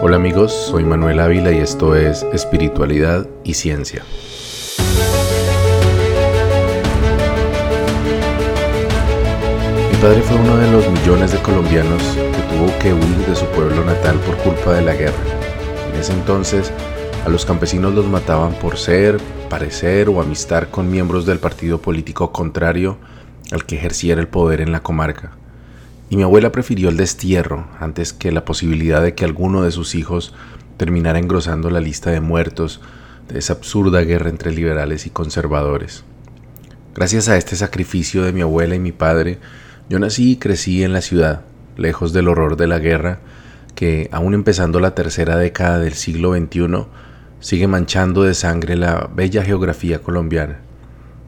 Hola amigos, soy Manuel Ávila y esto es Espiritualidad y Ciencia. Mi padre fue uno de los millones de colombianos que tuvo que huir de su pueblo natal por culpa de la guerra. En ese entonces, a los campesinos los mataban por ser, parecer o amistar con miembros del partido político contrario al que ejerciera el poder en la comarca. Y mi abuela prefirió el destierro antes que la posibilidad de que alguno de sus hijos terminara engrosando la lista de muertos de esa absurda guerra entre liberales y conservadores. Gracias a este sacrificio de mi abuela y mi padre, yo nací y crecí en la ciudad, lejos del horror de la guerra, que, aún empezando la tercera década del siglo XXI, sigue manchando de sangre la bella geografía colombiana.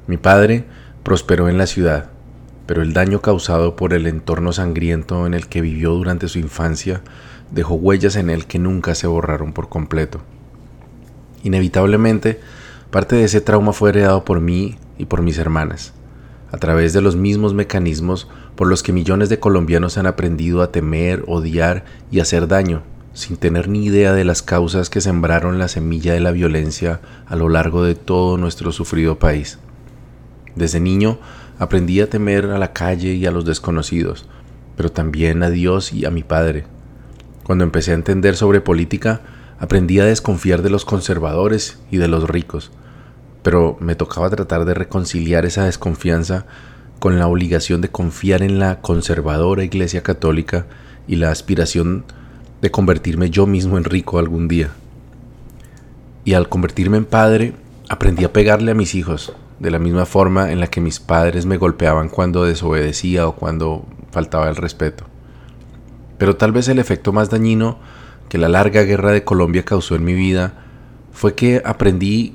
Mi padre prosperó en la ciudad, pero el daño causado por el entorno sangriento en el que vivió durante su infancia dejó huellas en él que nunca se borraron por completo. Inevitablemente, parte de ese trauma fue heredado por mí y por mis hermanas, a través de los mismos mecanismos por los que millones de colombianos han aprendido a temer, odiar y hacer daño, sin tener ni idea de las causas que sembraron la semilla de la violencia a lo largo de todo nuestro sufrido país. Desde niño Aprendí a temer a la calle y a los desconocidos, pero también a Dios y a mi Padre. Cuando empecé a entender sobre política, aprendí a desconfiar de los conservadores y de los ricos, pero me tocaba tratar de reconciliar esa desconfianza con la obligación de confiar en la conservadora Iglesia Católica y la aspiración de convertirme yo mismo en rico algún día. Y al convertirme en padre, aprendí a pegarle a mis hijos, de la misma forma en la que mis padres me golpeaban cuando desobedecía o cuando faltaba el respeto. Pero tal vez el efecto más dañino que la larga guerra de Colombia causó en mi vida fue que aprendí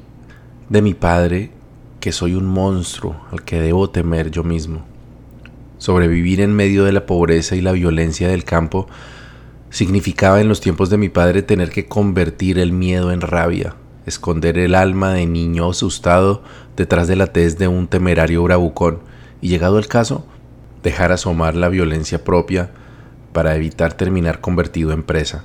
de mi padre que soy un monstruo al que debo temer yo mismo. Sobrevivir en medio de la pobreza y la violencia del campo significaba en los tiempos de mi padre tener que convertir el miedo en rabia, esconder el alma de niño asustado detrás de la tez de un temerario bravucón y llegado el caso, dejar asomar la violencia propia para evitar terminar convertido en presa.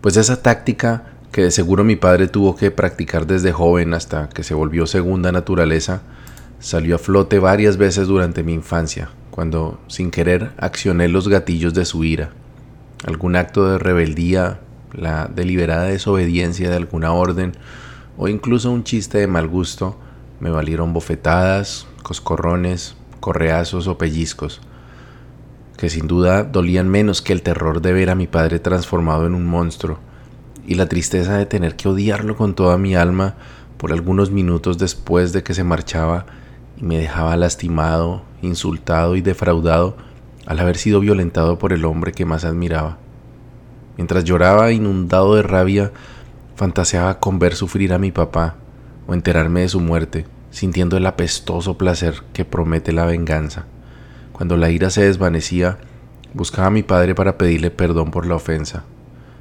Pues esa táctica que de seguro mi padre tuvo que practicar desde joven hasta que se volvió segunda naturaleza, salió a flote varias veces durante mi infancia, cuando sin querer accioné los gatillos de su ira. Algún acto de rebeldía la deliberada desobediencia de alguna orden o incluso un chiste de mal gusto, me valieron bofetadas, coscorrones, correazos o pellizcos, que sin duda dolían menos que el terror de ver a mi padre transformado en un monstruo y la tristeza de tener que odiarlo con toda mi alma por algunos minutos después de que se marchaba y me dejaba lastimado, insultado y defraudado al haber sido violentado por el hombre que más admiraba. Mientras lloraba inundado de rabia, fantaseaba con ver sufrir a mi papá o enterarme de su muerte, sintiendo el apestoso placer que promete la venganza. Cuando la ira se desvanecía, buscaba a mi padre para pedirle perdón por la ofensa,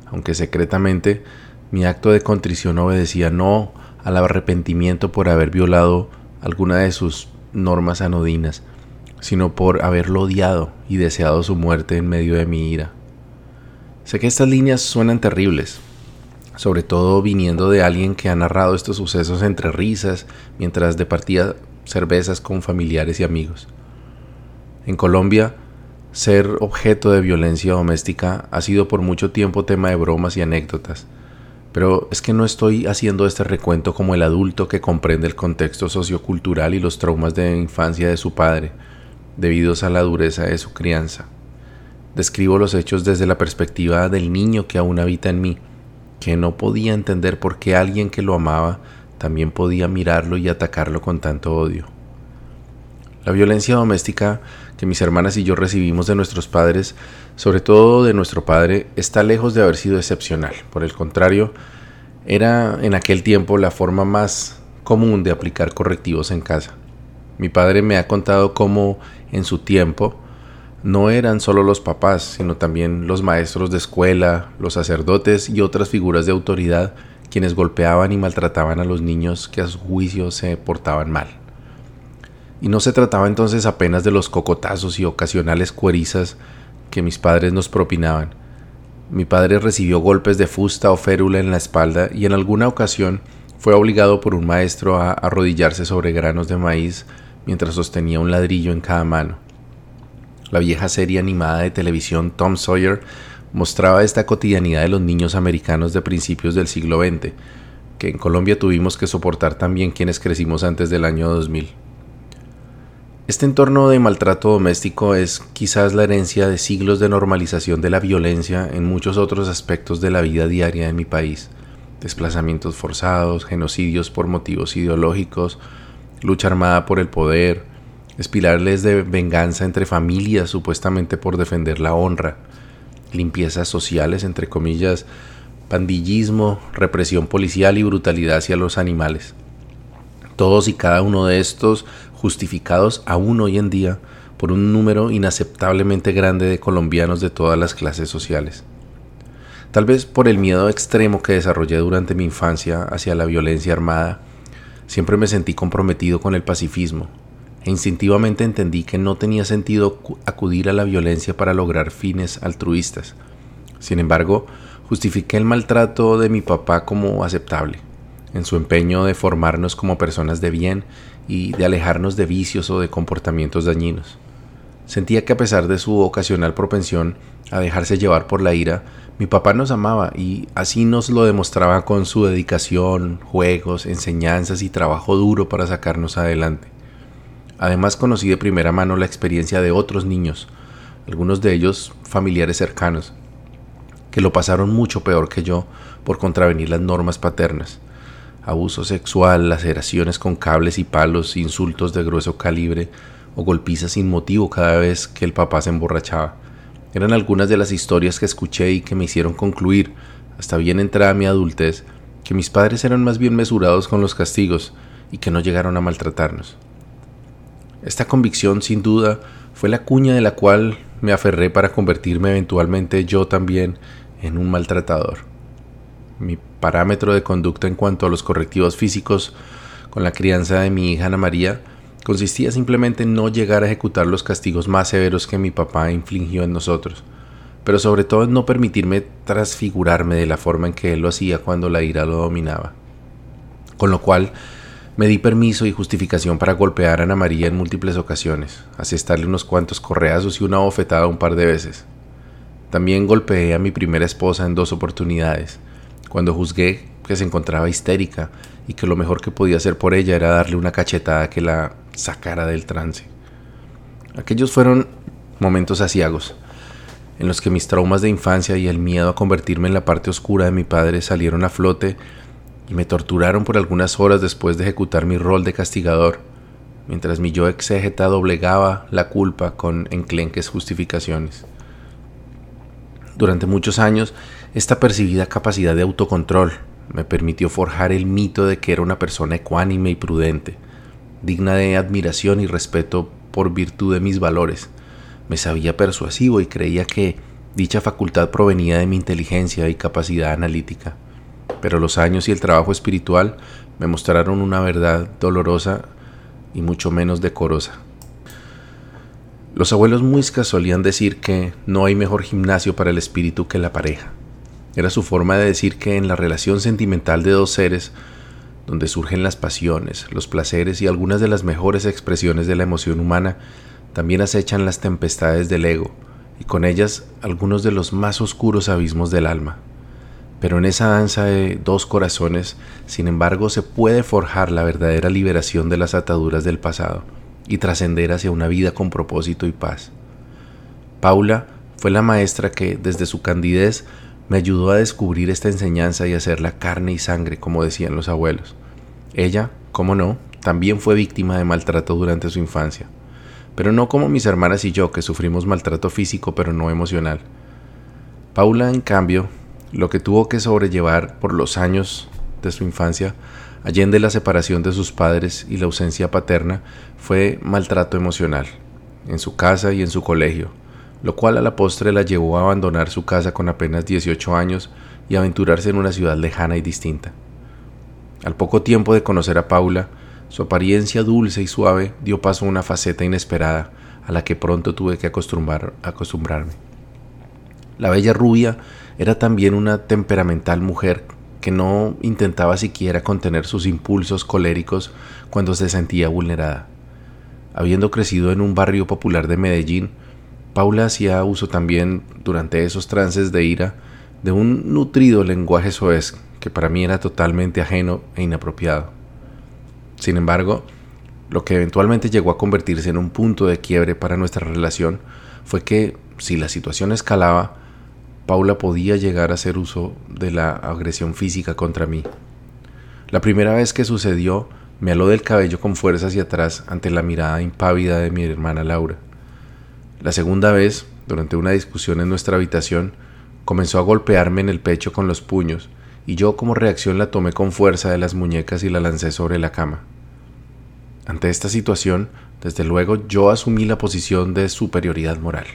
aunque secretamente mi acto de contrición obedecía no al arrepentimiento por haber violado alguna de sus normas anodinas, sino por haberlo odiado y deseado su muerte en medio de mi ira. Sé que estas líneas suenan terribles, sobre todo viniendo de alguien que ha narrado estos sucesos entre risas mientras departía cervezas con familiares y amigos. En Colombia, ser objeto de violencia doméstica ha sido por mucho tiempo tema de bromas y anécdotas, pero es que no estoy haciendo este recuento como el adulto que comprende el contexto sociocultural y los traumas de infancia de su padre, debidos a la dureza de su crianza. Describo los hechos desde la perspectiva del niño que aún habita en mí, que no podía entender por qué alguien que lo amaba también podía mirarlo y atacarlo con tanto odio. La violencia doméstica que mis hermanas y yo recibimos de nuestros padres, sobre todo de nuestro padre, está lejos de haber sido excepcional. Por el contrario, era en aquel tiempo la forma más común de aplicar correctivos en casa. Mi padre me ha contado cómo en su tiempo no eran solo los papás, sino también los maestros de escuela, los sacerdotes y otras figuras de autoridad quienes golpeaban y maltrataban a los niños que a su juicio se portaban mal. Y no se trataba entonces apenas de los cocotazos y ocasionales cuerizas que mis padres nos propinaban, Mi padre recibió golpes de fusta o férula en la espalda y en alguna ocasión fue obligado por un maestro a arrodillarse sobre granos de maíz mientras sostenía un ladrillo en cada mano. La vieja serie animada de televisión Tom Sawyer mostraba esta cotidianidad de los niños americanos de principios del siglo XX, que en Colombia tuvimos que soportar también quienes crecimos antes del año 2000. Este entorno de maltrato doméstico es quizás la herencia de siglos de normalización de la violencia en muchos otros aspectos de la vida diaria de mi país. Desplazamientos forzados, genocidios por motivos ideológicos, lucha armada por el poder, espirales de venganza entre familias supuestamente por defender la honra, limpiezas sociales entre comillas, pandillismo, represión policial y brutalidad hacia los animales. Todos y cada uno de estos justificados aún hoy en día por un número inaceptablemente grande de colombianos de todas las clases sociales. Tal vez por el miedo extremo que desarrollé durante mi infancia hacia la violencia armada, siempre me sentí comprometido con el pacifismo e instintivamente entendí que no tenía sentido acudir a la violencia para lograr fines altruistas. Sin embargo, justifiqué el maltrato de mi papá como aceptable en su empeño de formarnos como personas de bien y de alejarnos de vicios o de comportamientos dañinos. Sentía que a pesar de su ocasional propensión a dejarse llevar por la ira, mi papá nos amaba y así nos lo demostraba con su dedicación, juegos, enseñanzas y trabajo duro para sacarnos adelante. Además conocí de primera mano la experiencia de otros niños, algunos de ellos familiares cercanos, que lo pasaron mucho peor que yo por contravenir las normas paternas abuso sexual, laceraciones con cables y palos, insultos de grueso calibre o golpizas sin motivo cada vez que el papá se emborrachaba. Eran algunas de las historias que escuché y que me hicieron concluir, hasta bien entrada mi adultez, que mis padres eran más bien mesurados con los castigos y que no llegaron a maltratarnos. Esta convicción, sin duda, fue la cuña de la cual me aferré para convertirme eventualmente yo también en un maltratador mi parámetro de conducta en cuanto a los correctivos físicos con la crianza de mi hija Ana María consistía simplemente en no llegar a ejecutar los castigos más severos que mi papá infligió en nosotros, pero sobre todo en no permitirme transfigurarme de la forma en que él lo hacía cuando la ira lo dominaba. Con lo cual, me di permiso y justificación para golpear a Ana María en múltiples ocasiones, asestarle unos cuantos correazos y una bofetada un par de veces. También golpeé a mi primera esposa en dos oportunidades, cuando juzgué que se encontraba histérica y que lo mejor que podía hacer por ella era darle una cachetada que la sacara del trance. Aquellos fueron momentos asiagos, en los que mis traumas de infancia y el miedo a convertirme en la parte oscura de mi padre salieron a flote y me torturaron por algunas horas después de ejecutar mi rol de castigador, mientras mi yo exégeta doblegaba la culpa con enclenques justificaciones. Durante muchos años esta percibida capacidad de autocontrol me permitió forjar el mito de que era una persona ecuánime y prudente, digna de admiración y respeto por virtud de mis valores. Me sabía persuasivo y creía que dicha facultad provenía de mi inteligencia y capacidad analítica. Pero los años y el trabajo espiritual me mostraron una verdad dolorosa y mucho menos decorosa. Los abuelos muiscas solían decir que no hay mejor gimnasio para el espíritu que la pareja. Era su forma de decir que en la relación sentimental de dos seres, donde surgen las pasiones, los placeres y algunas de las mejores expresiones de la emoción humana, también acechan las tempestades del ego, y con ellas algunos de los más oscuros abismos del alma. Pero en esa danza de dos corazones, sin embargo, se puede forjar la verdadera liberación de las ataduras del pasado y trascender hacia una vida con propósito y paz. Paula fue la maestra que, desde su candidez, me ayudó a descubrir esta enseñanza y hacerla carne y sangre, como decían los abuelos. Ella, como no, también fue víctima de maltrato durante su infancia, pero no como mis hermanas y yo, que sufrimos maltrato físico pero no emocional. Paula, en cambio, lo que tuvo que sobrellevar por los años de su infancia, allende la separación de sus padres y la ausencia paterna, fue maltrato emocional, en su casa y en su colegio, lo cual a la postre la llevó a abandonar su casa con apenas 18 años y aventurarse en una ciudad lejana y distinta. Al poco tiempo de conocer a Paula, su apariencia dulce y suave dio paso a una faceta inesperada a la que pronto tuve que acostumbrar, acostumbrarme. La bella rubia era también una temperamental mujer que no intentaba siquiera contener sus impulsos coléricos cuando se sentía vulnerada. Habiendo crecido en un barrio popular de Medellín, Paula hacía uso también, durante esos trances de ira, de un nutrido lenguaje soez que para mí era totalmente ajeno e inapropiado. Sin embargo, lo que eventualmente llegó a convertirse en un punto de quiebre para nuestra relación fue que, si la situación escalaba, Paula podía llegar a hacer uso de la agresión física contra mí. La primera vez que sucedió, me aló del cabello con fuerza hacia atrás ante la mirada impávida de mi hermana Laura. La segunda vez, durante una discusión en nuestra habitación, comenzó a golpearme en el pecho con los puños, y yo como reacción la tomé con fuerza de las muñecas y la lancé sobre la cama. Ante esta situación, desde luego yo asumí la posición de superioridad moral,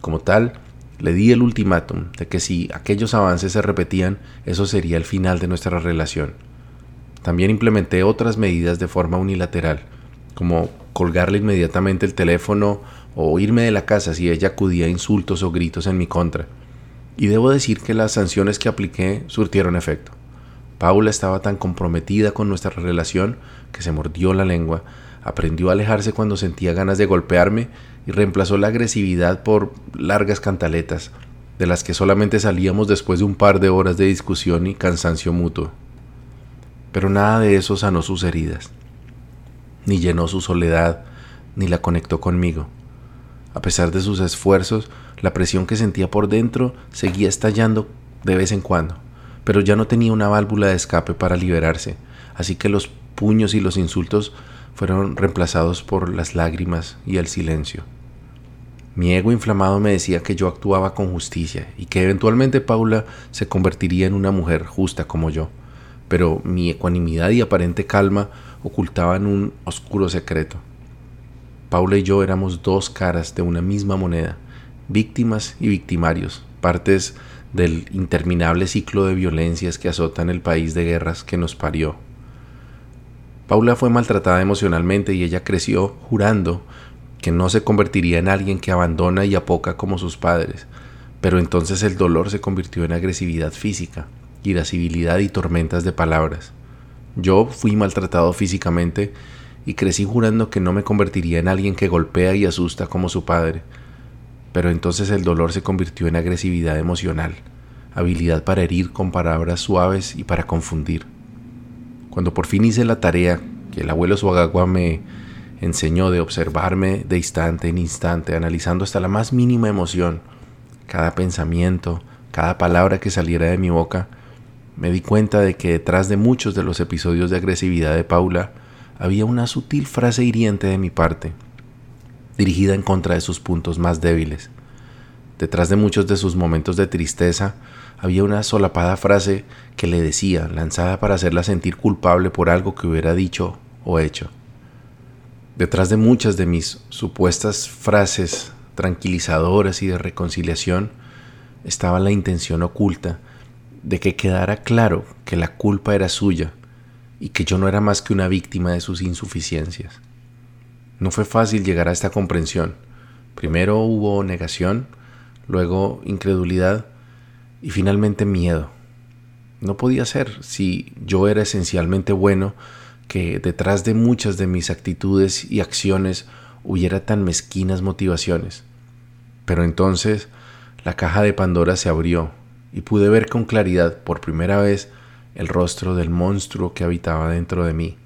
como tal, le di el ultimátum de que si aquellos avances se repetían, eso sería el final de nuestra relación. También implementé otras medidas de forma unilateral, como colgarle inmediatamente el teléfono o irme de la casa si ella acudía a insultos o gritos en mi contra. Y debo decir que las sanciones que apliqué surtieron efecto. Paula estaba tan comprometida con nuestra relación que se mordió la lengua, aprendió a alejarse cuando sentía ganas de golpearme y reemplazó la agresividad por largas cantaletas, de las que solamente salíamos después de un par de horas de discusión y cansancio mutuo. Pero nada de eso sanó sus heridas, ni llenó su soledad, ni la conectó conmigo. A pesar de sus esfuerzos, la presión que sentía por dentro seguía estallando de vez en cuando, pero ya no tenía una válvula de escape para liberarse, así que los puños y los insultos fueron reemplazados por las lágrimas y el silencio. Mi ego inflamado me decía que yo actuaba con justicia y que eventualmente Paula se convertiría en una mujer justa como yo, pero mi ecuanimidad y aparente calma ocultaban un oscuro secreto. Paula y yo éramos dos caras de una misma moneda, víctimas y victimarios, partes del interminable ciclo de violencias que azotan el país de guerras que nos parió. Paula fue maltratada emocionalmente y ella creció jurando que no se convertiría en alguien que abandona y apoca como sus padres, pero entonces el dolor se convirtió en agresividad física, irascibilidad y tormentas de palabras. Yo fui maltratado físicamente y crecí jurando que no me convertiría en alguien que golpea y asusta como su padre, pero entonces el dolor se convirtió en agresividad emocional, habilidad para herir con palabras suaves y para confundir. Cuando por fin hice la tarea que el abuelo Suagagua me enseñó de observarme de instante en instante, analizando hasta la más mínima emoción, cada pensamiento, cada palabra que saliera de mi boca, me di cuenta de que detrás de muchos de los episodios de agresividad de Paula había una sutil frase hiriente de mi parte, dirigida en contra de sus puntos más débiles. Detrás de muchos de sus momentos de tristeza había una solapada frase que le decía, lanzada para hacerla sentir culpable por algo que hubiera dicho o hecho. Detrás de muchas de mis supuestas frases tranquilizadoras y de reconciliación estaba la intención oculta de que quedara claro que la culpa era suya y que yo no era más que una víctima de sus insuficiencias. No fue fácil llegar a esta comprensión. Primero hubo negación, luego incredulidad y finalmente miedo. No podía ser si yo era esencialmente bueno que detrás de muchas de mis actitudes y acciones hubiera tan mezquinas motivaciones. Pero entonces la caja de Pandora se abrió y pude ver con claridad por primera vez el rostro del monstruo que habitaba dentro de mí,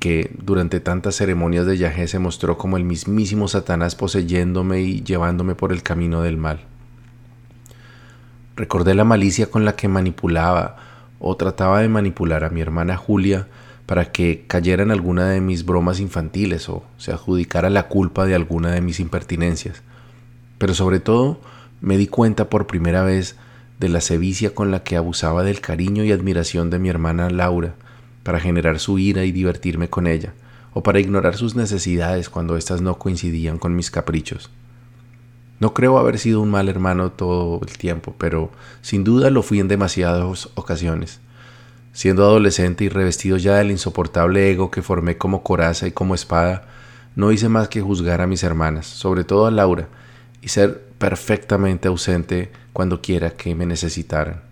que durante tantas ceremonias de Yahé se mostró como el mismísimo Satanás poseyéndome y llevándome por el camino del mal. Recordé la malicia con la que manipulaba o trataba de manipular a mi hermana Julia para que cayera en alguna de mis bromas infantiles o se adjudicara la culpa de alguna de mis impertinencias. Pero sobre todo me di cuenta por primera vez de la sevicia con la que abusaba del cariño y admiración de mi hermana Laura para generar su ira y divertirme con ella, o para ignorar sus necesidades cuando éstas no coincidían con mis caprichos. No creo haber sido un mal hermano todo el tiempo, pero sin duda lo fui en demasiadas ocasiones. Siendo adolescente y revestido ya del insoportable ego que formé como coraza y como espada, no hice más que juzgar a mis hermanas, sobre todo a Laura, y ser perfectamente ausente cuando quiera que me necesitaran.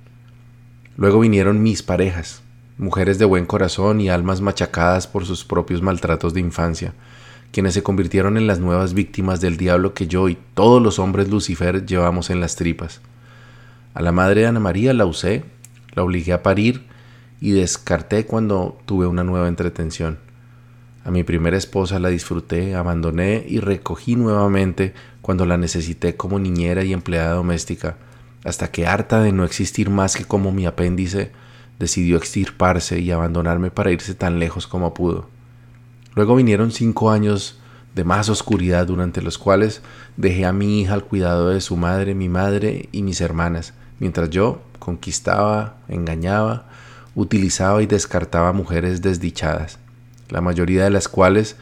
Luego vinieron mis parejas, mujeres de buen corazón y almas machacadas por sus propios maltratos de infancia, quienes se convirtieron en las nuevas víctimas del diablo que yo y todos los hombres Lucifer llevamos en las tripas. A la madre de Ana María la usé, la obligué a parir y descarté cuando tuve una nueva entretención. A mi primera esposa la disfruté, abandoné y recogí nuevamente cuando la necesité como niñera y empleada doméstica, hasta que harta de no existir más que como mi apéndice, decidió extirparse y abandonarme para irse tan lejos como pudo. Luego vinieron cinco años de más oscuridad durante los cuales dejé a mi hija al cuidado de su madre, mi madre y mis hermanas, mientras yo conquistaba, engañaba, utilizaba y descartaba mujeres desdichadas, la mayoría de las cuales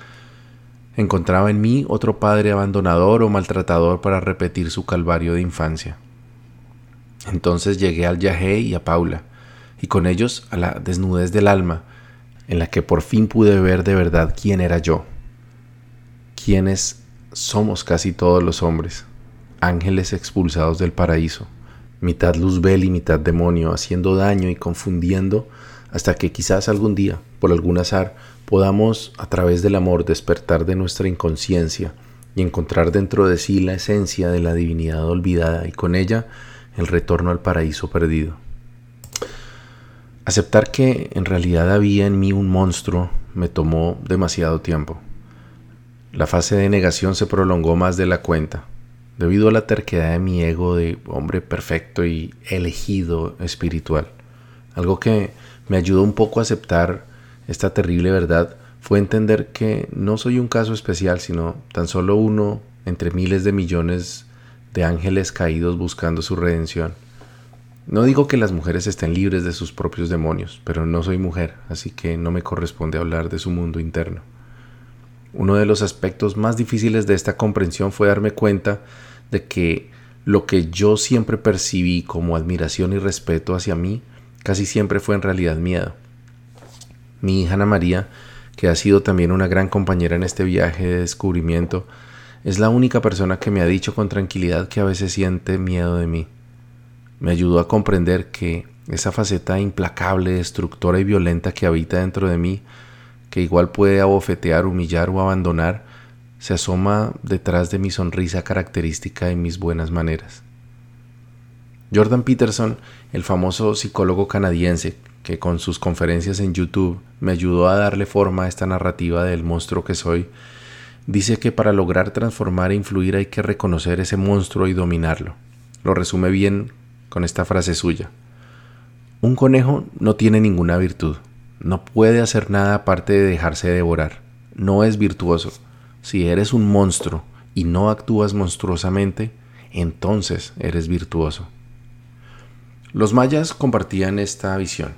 encontraba en mí otro padre abandonador o maltratador para repetir su calvario de infancia. Entonces llegué al Yahé y a Paula, y con ellos a la desnudez del alma, en la que por fin pude ver de verdad quién era yo, quiénes somos casi todos los hombres, ángeles expulsados del paraíso, mitad luzbel y mitad demonio, haciendo daño y confundiendo, hasta que quizás algún día, por algún azar, podamos a través del amor despertar de nuestra inconsciencia y encontrar dentro de sí la esencia de la divinidad olvidada y con ella el retorno al paraíso perdido. Aceptar que en realidad había en mí un monstruo me tomó demasiado tiempo. La fase de negación se prolongó más de la cuenta, debido a la terquedad de mi ego de hombre perfecto y elegido espiritual. Algo que me ayudó un poco a aceptar esta terrible verdad fue entender que no soy un caso especial, sino tan solo uno entre miles de millones de ángeles caídos buscando su redención. No digo que las mujeres estén libres de sus propios demonios, pero no soy mujer, así que no me corresponde hablar de su mundo interno. Uno de los aspectos más difíciles de esta comprensión fue darme cuenta de que lo que yo siempre percibí como admiración y respeto hacia mí casi siempre fue en realidad miedo. Mi hija Ana María, que ha sido también una gran compañera en este viaje de descubrimiento, es la única persona que me ha dicho con tranquilidad que a veces siente miedo de mí me ayudó a comprender que esa faceta implacable, destructora y violenta que habita dentro de mí, que igual puede abofetear, humillar o abandonar, se asoma detrás de mi sonrisa característica y mis buenas maneras. Jordan Peterson, el famoso psicólogo canadiense, que con sus conferencias en YouTube me ayudó a darle forma a esta narrativa del monstruo que soy, dice que para lograr transformar e influir hay que reconocer ese monstruo y dominarlo. Lo resume bien con esta frase suya. Un conejo no tiene ninguna virtud, no puede hacer nada aparte de dejarse devorar, no es virtuoso. Si eres un monstruo y no actúas monstruosamente, entonces eres virtuoso. Los mayas compartían esta visión,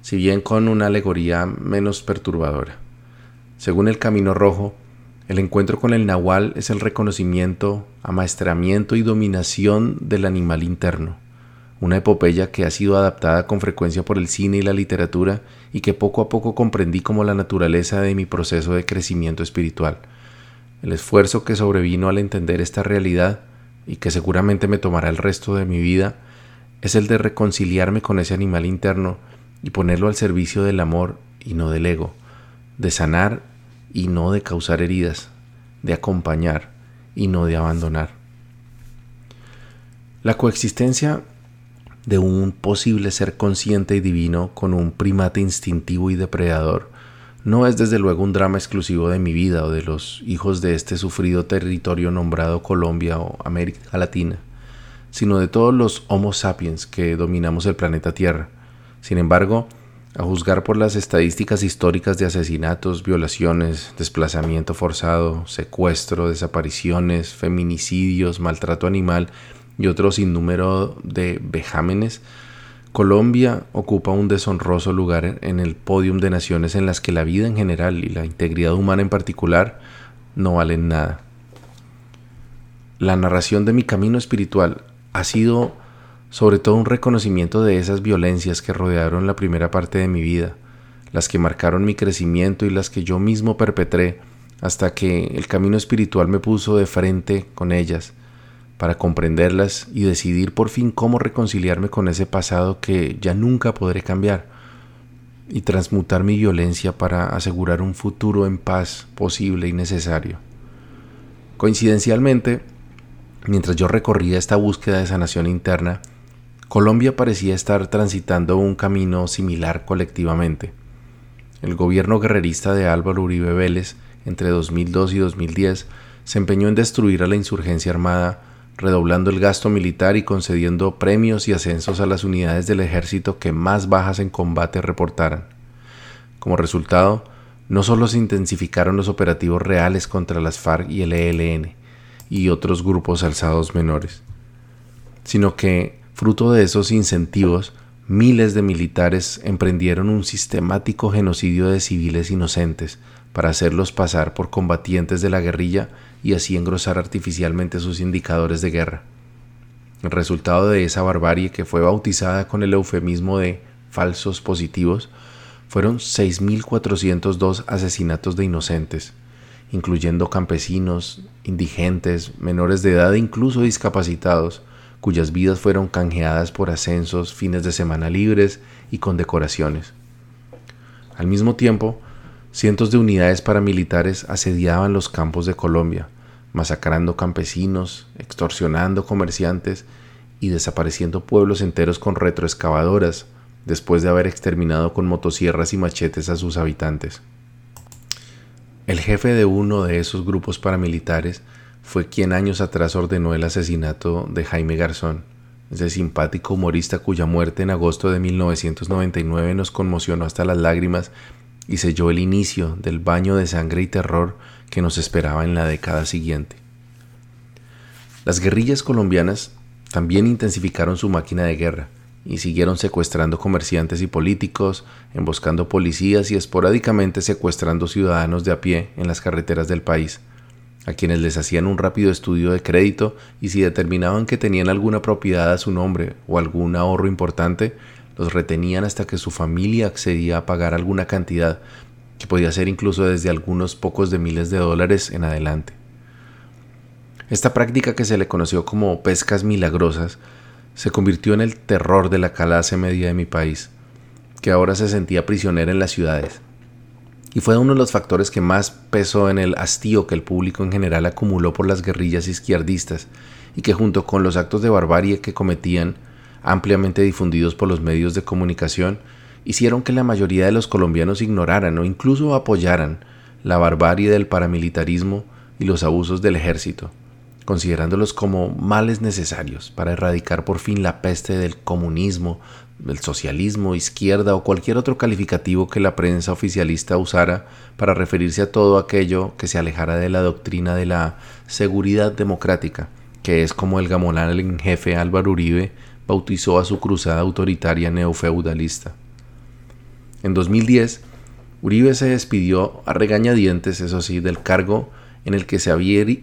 si bien con una alegoría menos perturbadora. Según el Camino Rojo, el encuentro con el nahual es el reconocimiento, amaestramiento y dominación del animal interno una epopeya que ha sido adaptada con frecuencia por el cine y la literatura y que poco a poco comprendí como la naturaleza de mi proceso de crecimiento espiritual. El esfuerzo que sobrevino al entender esta realidad y que seguramente me tomará el resto de mi vida es el de reconciliarme con ese animal interno y ponerlo al servicio del amor y no del ego, de sanar y no de causar heridas, de acompañar y no de abandonar. La coexistencia de un posible ser consciente y divino con un primate instintivo y depredador no es desde luego un drama exclusivo de mi vida o de los hijos de este sufrido territorio nombrado Colombia o América Latina, sino de todos los Homo sapiens que dominamos el planeta Tierra. Sin embargo, a juzgar por las estadísticas históricas de asesinatos, violaciones, desplazamiento forzado, secuestro, desapariciones, feminicidios, maltrato animal y otro sinnúmero de vejámenes, Colombia ocupa un deshonroso lugar en el podium de naciones en las que la vida en general y la integridad humana en particular no valen nada. La narración de mi camino espiritual ha sido sobre todo un reconocimiento de esas violencias que rodearon la primera parte de mi vida, las que marcaron mi crecimiento y las que yo mismo perpetré hasta que el camino espiritual me puso de frente con ellas para comprenderlas y decidir por fin cómo reconciliarme con ese pasado que ya nunca podré cambiar y transmutar mi violencia para asegurar un futuro en paz posible y necesario. Coincidencialmente, mientras yo recorría esta búsqueda de sanación interna, Colombia parecía estar transitando un camino similar colectivamente. El gobierno guerrerista de Álvaro Uribe Vélez entre 2002 y 2010 se empeñó en destruir a la insurgencia armada, redoblando el gasto militar y concediendo premios y ascensos a las unidades del ejército que más bajas en combate reportaran. Como resultado, no solo se intensificaron los operativos reales contra las FARC y el ELN y otros grupos alzados menores, sino que, fruto de esos incentivos, miles de militares emprendieron un sistemático genocidio de civiles inocentes para hacerlos pasar por combatientes de la guerrilla y así engrosar artificialmente sus indicadores de guerra. El resultado de esa barbarie que fue bautizada con el eufemismo de falsos positivos fueron 6.402 asesinatos de inocentes, incluyendo campesinos, indigentes, menores de edad e incluso discapacitados, cuyas vidas fueron canjeadas por ascensos, fines de semana libres y condecoraciones. Al mismo tiempo, cientos de unidades paramilitares asediaban los campos de Colombia, masacrando campesinos, extorsionando comerciantes y desapareciendo pueblos enteros con retroexcavadoras, después de haber exterminado con motosierras y machetes a sus habitantes. El jefe de uno de esos grupos paramilitares fue quien años atrás ordenó el asesinato de Jaime Garzón, ese simpático humorista cuya muerte en agosto de 1999 nos conmocionó hasta las lágrimas y selló el inicio del baño de sangre y terror que nos esperaba en la década siguiente. Las guerrillas colombianas también intensificaron su máquina de guerra, y siguieron secuestrando comerciantes y políticos, emboscando policías y esporádicamente secuestrando ciudadanos de a pie en las carreteras del país, a quienes les hacían un rápido estudio de crédito y si determinaban que tenían alguna propiedad a su nombre o algún ahorro importante, los retenían hasta que su familia accedía a pagar alguna cantidad, que podía ser incluso desde algunos pocos de miles de dólares en adelante. Esta práctica que se le conoció como pescas milagrosas se convirtió en el terror de la clase media de mi país, que ahora se sentía prisionera en las ciudades. Y fue uno de los factores que más pesó en el hastío que el público en general acumuló por las guerrillas izquierdistas y que junto con los actos de barbarie que cometían, ampliamente difundidos por los medios de comunicación, hicieron que la mayoría de los colombianos ignoraran o incluso apoyaran la barbarie del paramilitarismo y los abusos del ejército considerándolos como males necesarios para erradicar por fin la peste del comunismo, del socialismo, izquierda o cualquier otro calificativo que la prensa oficialista usara para referirse a todo aquello que se alejara de la doctrina de la seguridad democrática, que es como el gamonal en jefe Álvaro Uribe bautizó a su cruzada autoritaria neofeudalista. En 2010, Uribe se despidió a regañadientes, eso sí, del cargo en el que se,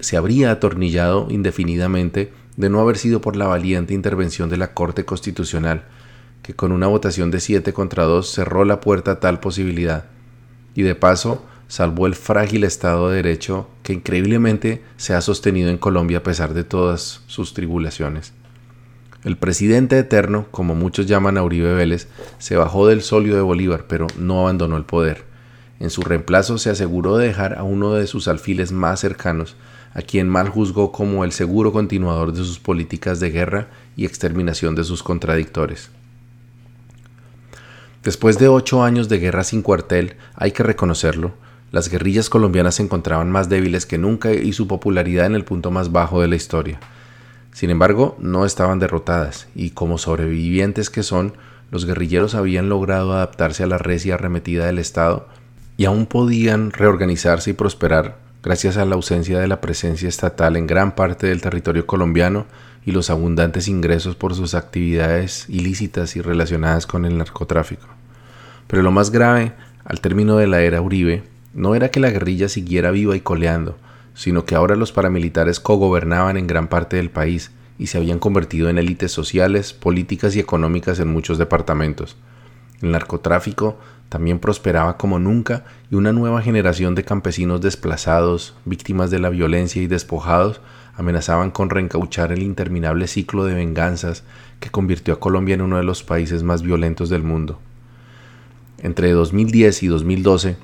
se habría atornillado indefinidamente de no haber sido por la valiente intervención de la Corte Constitucional, que con una votación de 7 contra 2 cerró la puerta a tal posibilidad, y de paso salvó el frágil Estado de Derecho que increíblemente se ha sostenido en Colombia a pesar de todas sus tribulaciones. El presidente eterno, como muchos llaman a Uribe Vélez, se bajó del solio de Bolívar, pero no abandonó el poder. En su reemplazo se aseguró de dejar a uno de sus alfiles más cercanos, a quien mal juzgó como el seguro continuador de sus políticas de guerra y exterminación de sus contradictores. Después de ocho años de guerra sin cuartel, hay que reconocerlo, las guerrillas colombianas se encontraban más débiles que nunca y su popularidad en el punto más bajo de la historia. Sin embargo, no estaban derrotadas, y como sobrevivientes que son, los guerrilleros habían logrado adaptarse a la recia arremetida del Estado y aún podían reorganizarse y prosperar gracias a la ausencia de la presencia estatal en gran parte del territorio colombiano y los abundantes ingresos por sus actividades ilícitas y relacionadas con el narcotráfico. Pero lo más grave, al término de la era Uribe, no era que la guerrilla siguiera viva y coleando, sino que ahora los paramilitares cogobernaban en gran parte del país y se habían convertido en élites sociales, políticas y económicas en muchos departamentos. El narcotráfico también prosperaba como nunca y una nueva generación de campesinos desplazados, víctimas de la violencia y despojados, amenazaban con reencauchar el interminable ciclo de venganzas que convirtió a Colombia en uno de los países más violentos del mundo. Entre 2010 y 2012,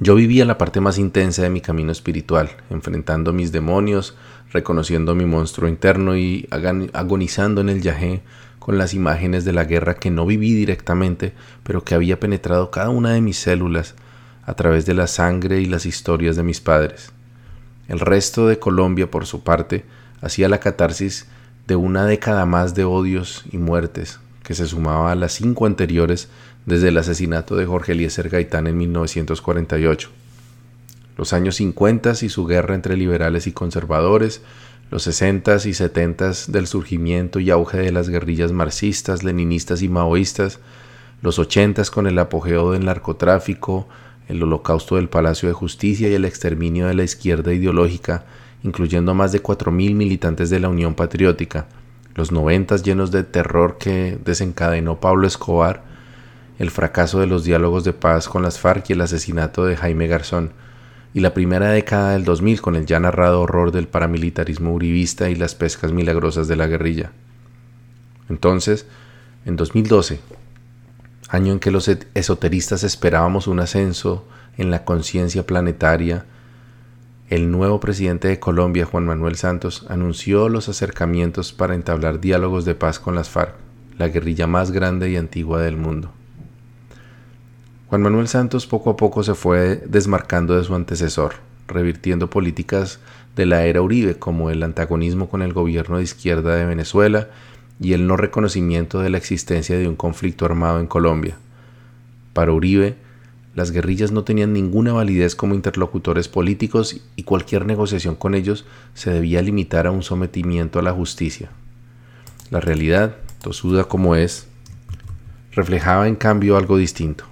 yo vivía la parte más intensa de mi camino espiritual, enfrentando mis demonios, reconociendo mi monstruo interno y agonizando en el yajé con las imágenes de la guerra que no viví directamente, pero que había penetrado cada una de mis células a través de la sangre y las historias de mis padres. El resto de Colombia, por su parte, hacía la catarsis de una década más de odios y muertes, que se sumaba a las cinco anteriores desde el asesinato de Jorge Eliezer Gaitán en 1948. Los años 50 y su guerra entre liberales y conservadores, los 60 y 70 del surgimiento y auge de las guerrillas marxistas, leninistas y maoístas, los 80 con el apogeo del narcotráfico, el holocausto del Palacio de Justicia y el exterminio de la izquierda ideológica, incluyendo a más de 4.000 militantes de la Unión Patriótica, los 90 llenos de terror que desencadenó Pablo Escobar, el fracaso de los diálogos de paz con las FARC y el asesinato de Jaime Garzón, y la primera década del 2000 con el ya narrado horror del paramilitarismo uribista y las pescas milagrosas de la guerrilla. Entonces, en 2012, año en que los esoteristas esperábamos un ascenso en la conciencia planetaria, el nuevo presidente de Colombia, Juan Manuel Santos, anunció los acercamientos para entablar diálogos de paz con las FARC, la guerrilla más grande y antigua del mundo. Juan Manuel Santos poco a poco se fue desmarcando de su antecesor, revirtiendo políticas de la era Uribe como el antagonismo con el gobierno de izquierda de Venezuela y el no reconocimiento de la existencia de un conflicto armado en Colombia. Para Uribe, las guerrillas no tenían ninguna validez como interlocutores políticos y cualquier negociación con ellos se debía limitar a un sometimiento a la justicia. La realidad, tosuda como es, reflejaba en cambio algo distinto.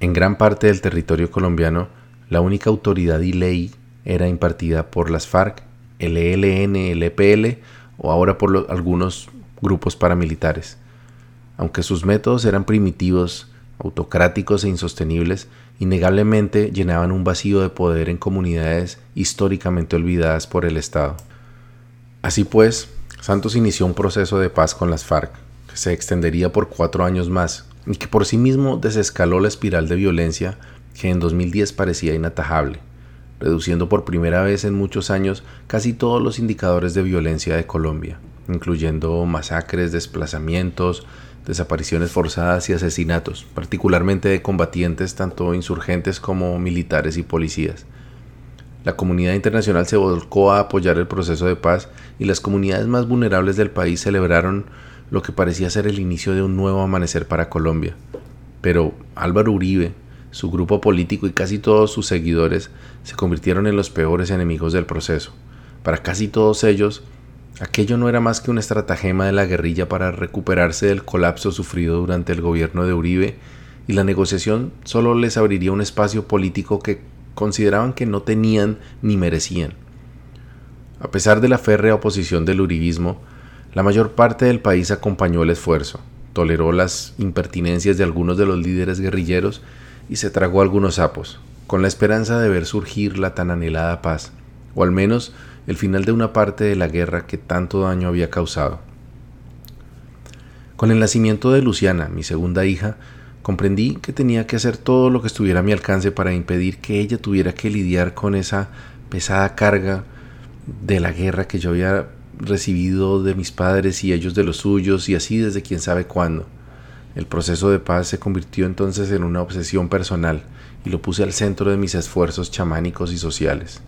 En gran parte del territorio colombiano, la única autoridad y ley era impartida por las FARC, el ELN, el EPL o ahora por algunos grupos paramilitares. Aunque sus métodos eran primitivos, autocráticos e insostenibles, innegablemente llenaban un vacío de poder en comunidades históricamente olvidadas por el Estado. Así pues, Santos inició un proceso de paz con las FARC, que se extendería por cuatro años más, y que por sí mismo desescaló la espiral de violencia que en 2010 parecía inatajable, reduciendo por primera vez en muchos años casi todos los indicadores de violencia de Colombia, incluyendo masacres, desplazamientos, desapariciones forzadas y asesinatos, particularmente de combatientes tanto insurgentes como militares y policías. La comunidad internacional se volcó a apoyar el proceso de paz y las comunidades más vulnerables del país celebraron lo que parecía ser el inicio de un nuevo amanecer para Colombia. Pero Álvaro Uribe, su grupo político y casi todos sus seguidores se convirtieron en los peores enemigos del proceso. Para casi todos ellos, aquello no era más que un estratagema de la guerrilla para recuperarse del colapso sufrido durante el gobierno de Uribe y la negociación solo les abriría un espacio político que consideraban que no tenían ni merecían. A pesar de la férrea oposición del uribismo, la mayor parte del país acompañó el esfuerzo, toleró las impertinencias de algunos de los líderes guerrilleros y se tragó algunos sapos, con la esperanza de ver surgir la tan anhelada paz, o al menos el final de una parte de la guerra que tanto daño había causado. Con el nacimiento de Luciana, mi segunda hija, comprendí que tenía que hacer todo lo que estuviera a mi alcance para impedir que ella tuviera que lidiar con esa pesada carga de la guerra que yo había recibido de mis padres y ellos de los suyos y así desde quién sabe cuándo. El proceso de paz se convirtió entonces en una obsesión personal y lo puse al centro de mis esfuerzos chamánicos y sociales.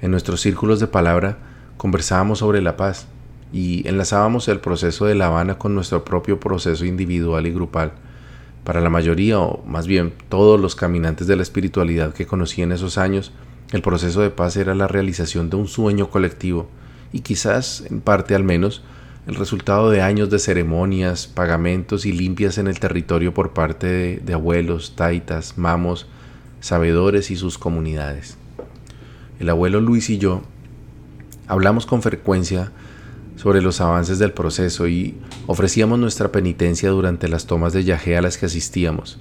En nuestros círculos de palabra conversábamos sobre la paz y enlazábamos el proceso de La Habana con nuestro propio proceso individual y grupal. Para la mayoría, o más bien todos los caminantes de la espiritualidad que conocí en esos años, el proceso de paz era la realización de un sueño colectivo, y quizás, en parte al menos, el resultado de años de ceremonias, pagamentos y limpias en el territorio por parte de, abuelos, taitas, mamos, sabedores y sus comunidades. El abuelo Luis y yo hablamos con frecuencia sobre los avances del proceso y ofrecíamos nuestra penitencia durante las tomas de yajé a las que asistíamos,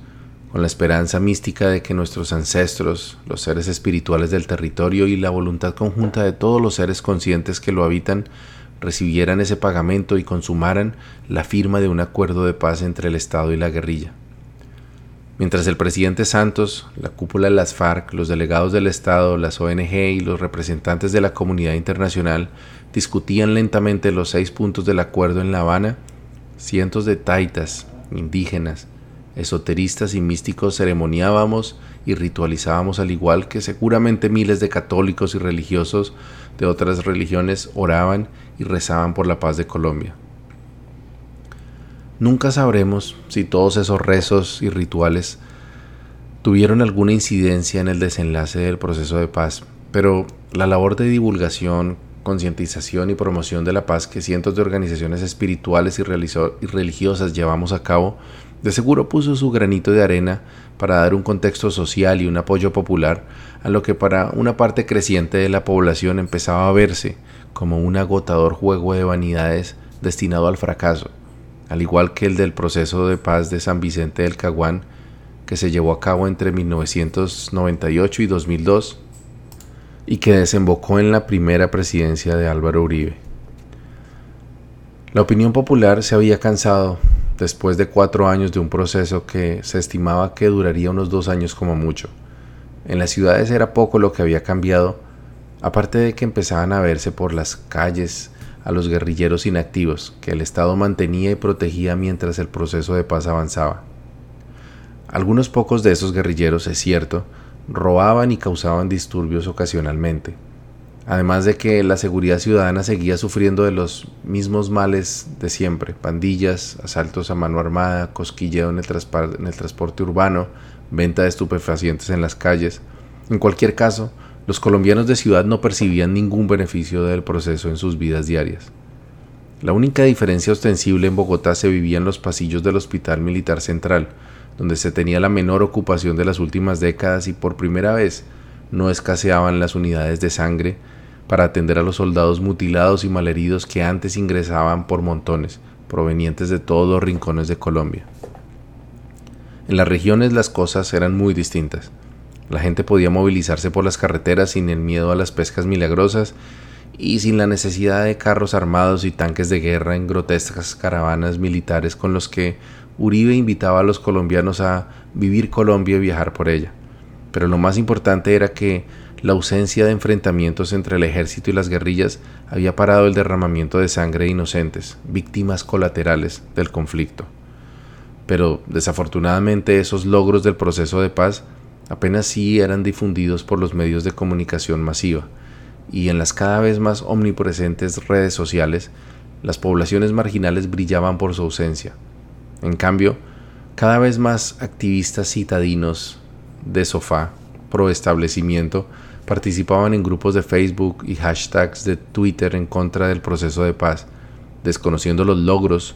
con la esperanza mística de que nuestros ancestros, los seres espirituales del territorio y la voluntad conjunta de todos los seres conscientes que lo habitan, recibieran ese pagamento y consumaran la firma de un acuerdo de paz entre el Estado y la guerrilla. Mientras el presidente Santos, la cúpula de las FARC, los delegados del Estado, las ONG y los representantes de la comunidad internacional discutían lentamente los seis puntos del acuerdo en La Habana, cientos de taitas, indígenas, esoteristas y místicos ceremoniábamos y ritualizábamos al igual que seguramente miles de católicos y religiosos de otras religiones oraban y rezaban por la paz de Colombia. Nunca sabremos si todos esos rezos y rituales tuvieron alguna incidencia en el desenlace del proceso de paz, pero la labor de divulgación, concientización y promoción de la paz que cientos de organizaciones espirituales y, religiosas llevamos a cabo, de seguro puso su granito de arena para dar un contexto social y un apoyo popular a lo que para una parte creciente de la población empezaba a verse como un agotador juego de vanidades destinado al fracaso, al igual que el del proceso de paz de San Vicente del Caguán que se llevó a cabo entre 1998 y 2002 y que desembocó en la primera presidencia de Álvaro Uribe. La opinión popular se había cansado después de cuatro años de un proceso que se estimaba que duraría unos dos años como mucho. En las ciudades era poco lo que había cambiado, aparte de que empezaban a verse por las calles a los guerrilleros inactivos que el Estado mantenía y protegía mientras el proceso de paz avanzaba. Algunos pocos de esos guerrilleros, es cierto, robaban y causaban disturbios ocasionalmente. Además de que la seguridad ciudadana seguía sufriendo de los mismos males de siempre, pandillas, asaltos a mano armada, cosquilleo en el, transporte urbano, venta de estupefacientes en las calles. En cualquier caso, los colombianos de ciudad no percibían ningún beneficio del proceso en sus vidas diarias. La única diferencia ostensible en Bogotá se vivía en los pasillos del Hospital Militar Central, donde se tenía la menor ocupación de las últimas décadas y por primera vez no escaseaban las unidades de sangre para atender a los soldados mutilados y malheridos que antes ingresaban por montones, provenientes de todos los rincones de Colombia. En las regiones las cosas eran muy distintas. La gente podía movilizarse por las carreteras sin el miedo a las pescas milagrosas y sin la necesidad de carros armados y tanques de guerra en grotescas caravanas militares con los que Uribe invitaba a los colombianos a vivir Colombia y viajar por ella. Pero lo más importante era que la ausencia de enfrentamientos entre el ejército y las guerrillas había parado el derramamiento de sangre de inocentes, víctimas colaterales del conflicto. Pero desafortunadamente esos logros del proceso de paz apenas sí eran difundidos por los medios de comunicación masiva, y en las cada vez más omnipresentes redes sociales, las poblaciones marginales brillaban por su ausencia, en cambio, cada vez más activistas citadinos de sofá pro establecimiento participaban en grupos de Facebook y hashtags de Twitter en contra del proceso de paz, desconociendo los logros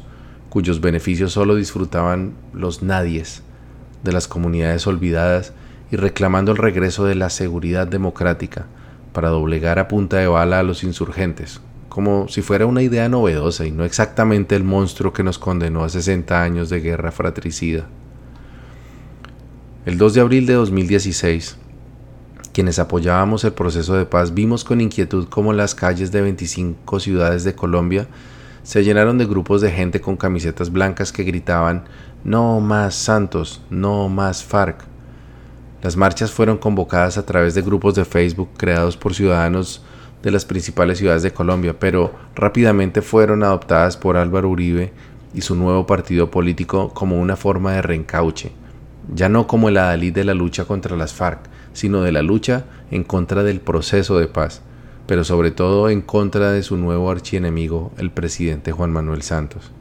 cuyos beneficios solo disfrutaban los nadies de las comunidades olvidadas y reclamando el regreso de la seguridad democrática para doblegar a punta de bala a los insurgentes, como si fuera una idea novedosa y no exactamente el monstruo que nos condenó a 60 años de guerra fratricida. El 2 de abril de 2016, quienes apoyábamos el proceso de paz vimos con inquietud cómo las calles de 25 ciudades de Colombia se llenaron de grupos de gente con camisetas blancas que gritaban No más Santos, no más FARC. Las marchas fueron convocadas a través de grupos de Facebook creados por ciudadanos de las principales ciudades de Colombia, pero rápidamente fueron adoptadas por Álvaro Uribe y su nuevo partido político como una forma de reencauche, ya no como el adalid de la lucha contra las FARC, sino de la lucha en contra del proceso de paz, pero sobre todo en contra de su nuevo archienemigo, el presidente Juan Manuel Santos.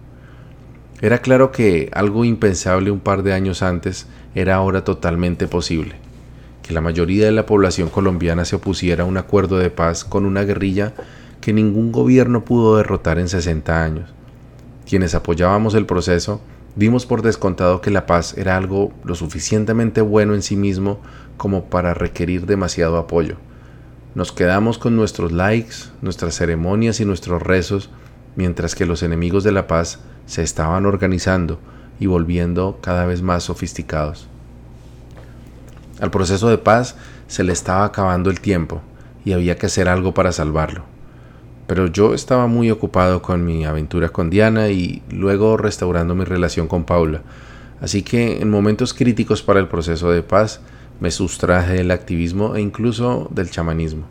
Era claro que algo impensable un par de años antes era ahora totalmente posible que la mayoría de la población colombiana se opusiera a un acuerdo de paz con una guerrilla que ningún gobierno pudo derrotar en 60 años. Quienes apoyábamos el proceso dimos por descontado que la paz era algo lo suficientemente bueno en sí mismo como para requerir demasiado apoyo. Nos quedamos con nuestros likes, nuestras ceremonias y nuestros rezos, mientras que los enemigos de la paz se estaban organizando y volviendo cada vez más sofisticados. Al proceso de paz se le estaba acabando el tiempo y había que hacer algo para salvarlo. Pero yo estaba muy ocupado con mi aventura con Diana y luego restaurando mi relación con Paula, así que en momentos críticos para el proceso de paz me sustraje del activismo e incluso del chamanismo.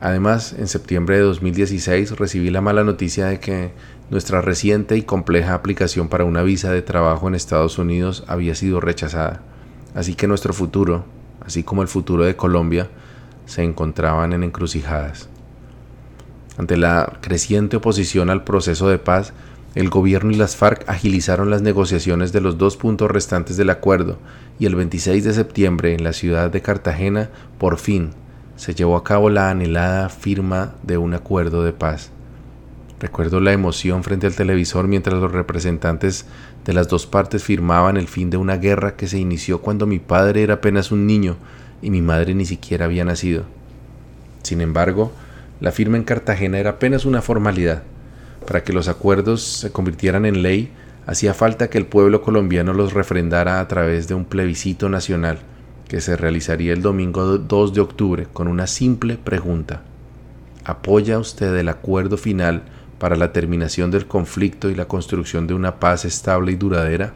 Además, en septiembre de 2016 recibí la mala noticia de que nuestra reciente y compleja aplicación para una visa de trabajo en Estados Unidos había sido rechazada. Así que nuestro futuro, así como el futuro de Colombia, se encontraban en encrucijadas. Ante la creciente oposición al proceso de paz, el gobierno y las FARC agilizaron las negociaciones de los dos puntos restantes del acuerdo y el 26 de septiembre en la ciudad de Cartagena, por fin, se llevó a cabo la anhelada firma de un acuerdo de paz. Recuerdo la emoción frente al televisor mientras los representantes de las dos partes firmaban el fin de una guerra que se inició cuando mi padre era apenas un niño y mi madre ni siquiera había nacido. Sin embargo, la firma en Cartagena era apenas una formalidad. Para que los acuerdos se convirtieran en ley, hacía falta que el pueblo colombiano los refrendara a través de un plebiscito nacional que se realizaría el domingo 2 de octubre con una simple pregunta. ¿Apoya usted el acuerdo final para la terminación del conflicto y la construcción de una paz estable y duradera?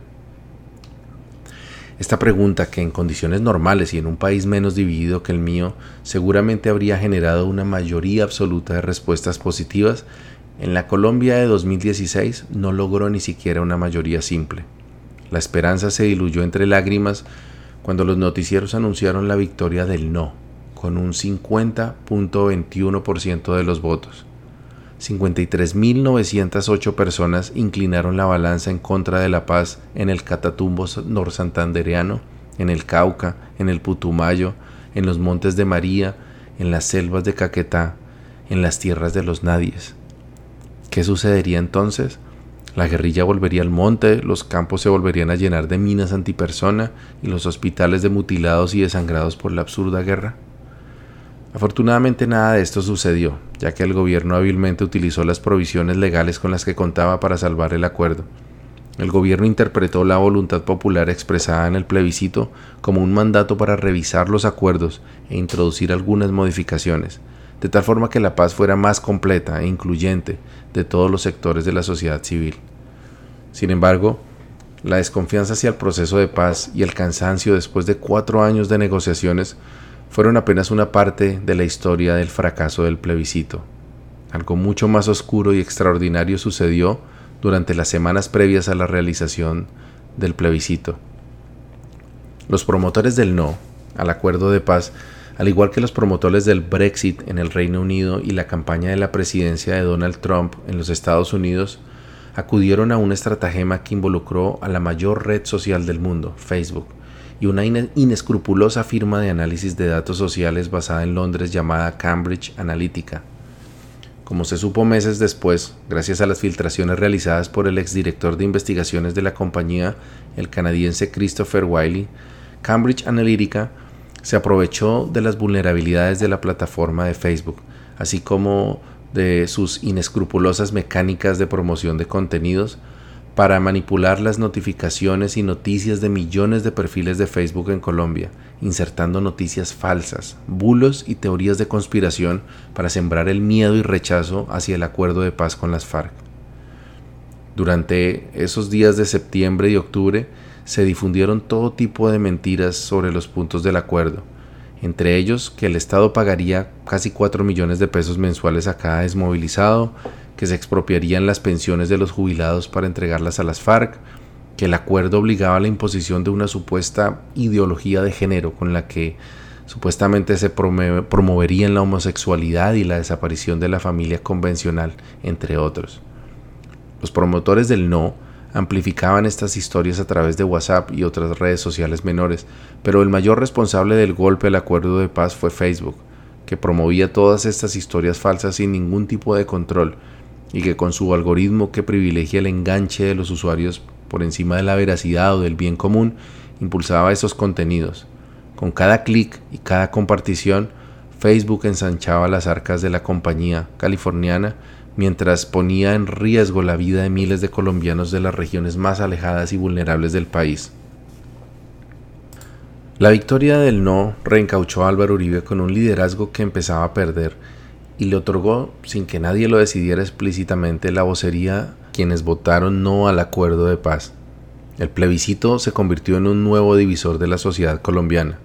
Esta pregunta, que en condiciones normales y en un país menos dividido que el mío, seguramente habría generado una mayoría absoluta de respuestas positivas, en la Colombia de 2016 no logró ni siquiera una mayoría simple. La esperanza se diluyó entre lágrimas cuando los noticieros anunciaron la victoria del no, con un 50.21% de los votos. 53.908 personas inclinaron la balanza en contra de la paz en el Catatumbo norsantandereano, en el Cauca, en el Putumayo, en los Montes de María, en las selvas de Caquetá, en las tierras de los nadies. ¿Qué sucedería entonces? La guerrilla volvería al monte, los campos se volverían a llenar de minas antipersona y los hospitales de mutilados y desangrados por la absurda guerra. Afortunadamente nada de esto sucedió, ya que el gobierno hábilmente utilizó las provisiones legales con las que contaba para salvar el acuerdo. El gobierno interpretó la voluntad popular expresada en el plebiscito como un mandato para revisar los acuerdos e introducir algunas modificaciones, de tal forma que la paz fuera más completa e incluyente de todos los sectores de la sociedad civil. Sin embargo, la desconfianza hacia el proceso de paz y el cansancio después de cuatro años de negociaciones fueron apenas una parte de la historia del fracaso del plebiscito. Algo mucho más oscuro y extraordinario sucedió durante las semanas previas a la realización del plebiscito. Los promotores del no al acuerdo de paz, al igual que los promotores del Brexit en el Reino Unido y la campaña de la presidencia de Donald Trump en los Estados Unidos, acudieron a un estratagema que involucró a la mayor red social del mundo, Facebook, y una inescrupulosa firma de análisis de datos sociales basada en Londres llamada Cambridge Analytica. Como se supo meses después, gracias a las filtraciones realizadas por el exdirector de investigaciones de la compañía, el canadiense Christopher Wiley, Cambridge Analytica se aprovechó de las vulnerabilidades de la plataforma de Facebook, así como de sus inescrupulosas mecánicas de promoción de contenidos para manipular las notificaciones y noticias de millones de perfiles de Facebook en Colombia, insertando noticias falsas, bulos y teorías de conspiración para sembrar el miedo y rechazo hacia el acuerdo de paz con las FARC. Durante esos días de septiembre y octubre se difundieron todo tipo de mentiras sobre los puntos del acuerdo, entre ellos que el Estado pagaría casi 4 millones de pesos mensuales a cada desmovilizado, que se expropiarían las pensiones de los jubilados para entregarlas a las FARC, que el acuerdo obligaba a la imposición de una supuesta ideología de género con la que supuestamente se promoverían la homosexualidad y la desaparición de la familia convencional, entre otros. Los promotores del no amplificaban estas historias a través de WhatsApp y otras redes sociales menores, pero el mayor responsable del golpe al acuerdo de paz fue Facebook, que promovía todas estas historias falsas sin ningún tipo de control y que con su algoritmo que privilegia el enganche de los usuarios por encima de la veracidad o del bien común, impulsaba esos contenidos. Con cada clic y cada compartición, Facebook ensanchaba las arcas de la compañía californiana mientras ponía en riesgo la vida de miles de colombianos de las regiones más alejadas y vulnerables del país. La victoria del no reencauchó a Álvaro Uribe con un liderazgo que empezaba a perder y le otorgó, sin que nadie lo decidiera explícitamente, la vocería quienes votaron no al acuerdo de paz. El plebiscito se convirtió en un nuevo divisor de la sociedad colombiana.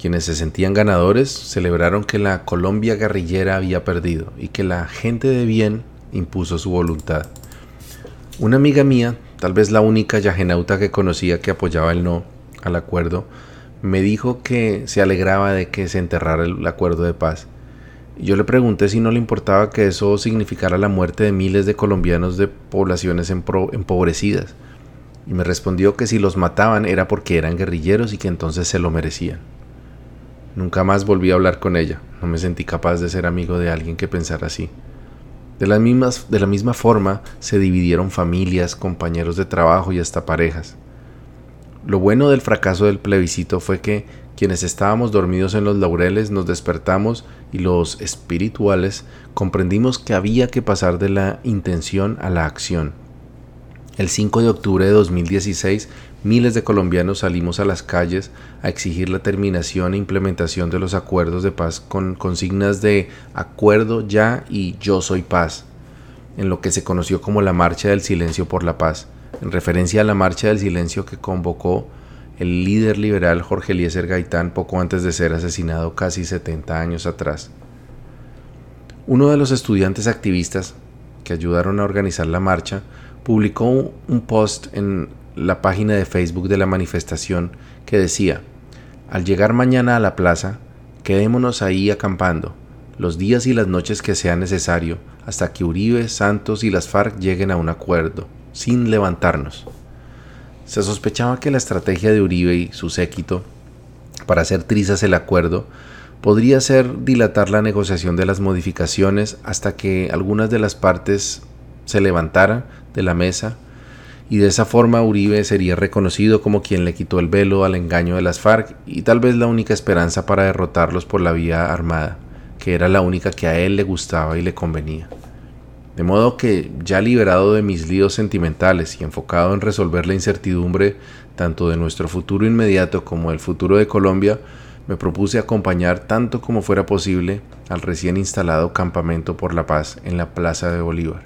Quienes se sentían ganadores celebraron que la Colombia guerrillera había perdido y que la gente de bien impuso su voluntad. Una amiga mía, tal vez la única yagenauta que conocía que apoyaba el no al acuerdo, me dijo que se alegraba de que se enterrara el acuerdo de paz. Yo le pregunté si no le importaba que eso significara la muerte de miles de colombianos de poblaciones empobrecidas. Y me respondió que si los mataban era porque eran guerrilleros y que entonces se lo merecían. Nunca más volví a hablar con ella. No me sentí capaz de ser amigo de alguien que pensara así. De, de la misma forma se dividieron familias, compañeros de trabajo y hasta parejas. Lo bueno del fracaso del plebiscito fue que quienes estábamos dormidos en los laureles nos despertamos y los espirituales comprendimos que había que pasar de la intención a la acción. El 5 de octubre de 2016, miles de colombianos salimos a las calles a exigir la terminación e implementación de los acuerdos de paz con consignas de acuerdo ya y yo soy paz, en lo que se conoció como la Marcha del Silencio por la Paz en referencia a la Marcha del Silencio que convocó el líder liberal Jorge Eliezer Gaitán poco antes de ser asesinado casi 70 años atrás. Uno de los estudiantes activistas que ayudaron a organizar la marcha publicó un post en la página de Facebook de la manifestación que decía, al llegar mañana a la plaza, quedémonos ahí acampando, los días y las noches que sea necesario, hasta que Uribe, Santos y las FARC lleguen a un acuerdo sin levantarnos. Se sospechaba que la estrategia de Uribe y su séquito para hacer trizas el acuerdo podría ser dilatar la negociación de las modificaciones hasta que algunas de las partes se levantaran de la mesa y de esa forma Uribe sería reconocido como quien le quitó el velo al engaño de las FARC y tal vez la única esperanza para derrotarlos por la vía armada, que era la única que a él le gustaba y le convenía. De modo que, ya liberado de mis líos sentimentales y enfocado en resolver la incertidumbre tanto de nuestro futuro inmediato como del futuro de Colombia, me propuse acompañar tanto como fuera posible al recién instalado Campamento por la Paz en la Plaza de Bolívar.